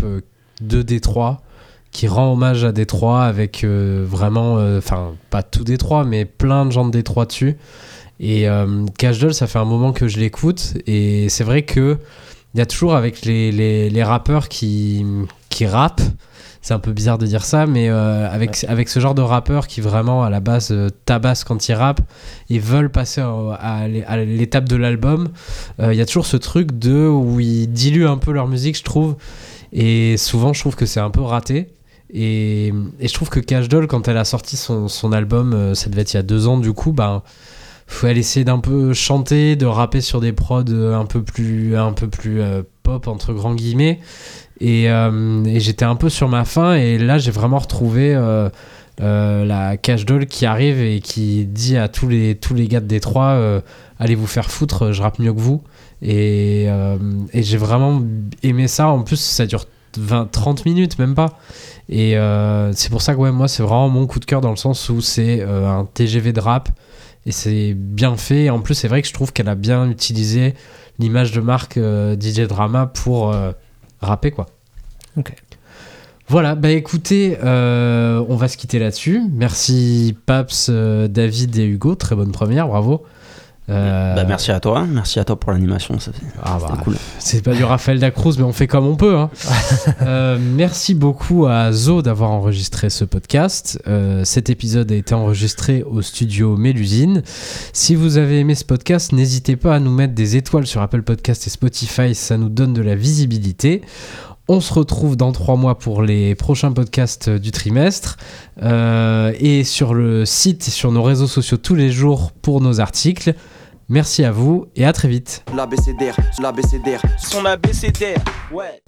de Détroit qui rend hommage à Détroit avec euh, vraiment, euh, enfin, pas tout Détroit, mais plein de gens de Détroit dessus. Et euh, Cash Doll, ça fait un moment que je l'écoute, et c'est vrai que il y a toujours avec les, les, les rappeurs qui, qui rappent, c'est un peu bizarre de dire ça, mais avec, avec ce genre de rappeurs qui vraiment à la base tabassent quand ils rappent et veulent passer à, l'étape de l'album, il y a toujours ce truc de où ils diluent un peu leur musique, je trouve. Et souvent, je trouve que c'est un peu raté. Et, je trouve que Cash Doll, quand elle a sorti son, son, album, euh, ça devait être il y a deux ans du coup, ben, faut elle essayer d'un peu chanter, de rapper sur des prods euh, un peu plus, un peu plus euh, pop entre grands guillemets. Et, et j'étais un peu sur ma faim et là j'ai vraiment retrouvé la Cash Doll qui arrive et qui dit à tous les, tous les gars de Détroit allez vous faire foutre, je rappe mieux que vous. Et, et j'ai vraiment aimé ça. En plus, ça dure 20, 30 minutes, même pas. Et euh, c'est pour ça que ouais, moi, c'est vraiment mon coup de cœur dans le sens où c'est euh, un TGV de rap et c'est bien fait. En plus, c'est vrai que je trouve qu'elle a bien utilisé l'image de marque euh, DJ Drama pour euh, rapper, quoi. Ok. Voilà, bah écoutez, euh, on va se quitter là-dessus. Merci Paps, David et Hugo, très bonne première, bravo. Euh, Bah, merci à toi, merci à toi pour l'animation, ça fait ah bah, cool. C'est pas du Raphaël Dacruz, mais on fait comme on peut. hein. (laughs) Euh, merci beaucoup à Zo d'avoir enregistré ce podcast. Euh, cet épisode a été enregistré au studio Mélusine. Si vous avez aimé ce podcast, n'hésitez pas à nous mettre des étoiles sur Apple Podcast et Spotify, ça nous donne de la visibilité. On se retrouve dans trois mois pour les prochains podcasts du trimestre Euh, et sur le site et sur nos réseaux sociaux tous les jours pour nos articles. Merci à vous et à très vite. L'ABCDR, l'ABCDR. Son abécédaire, ouais.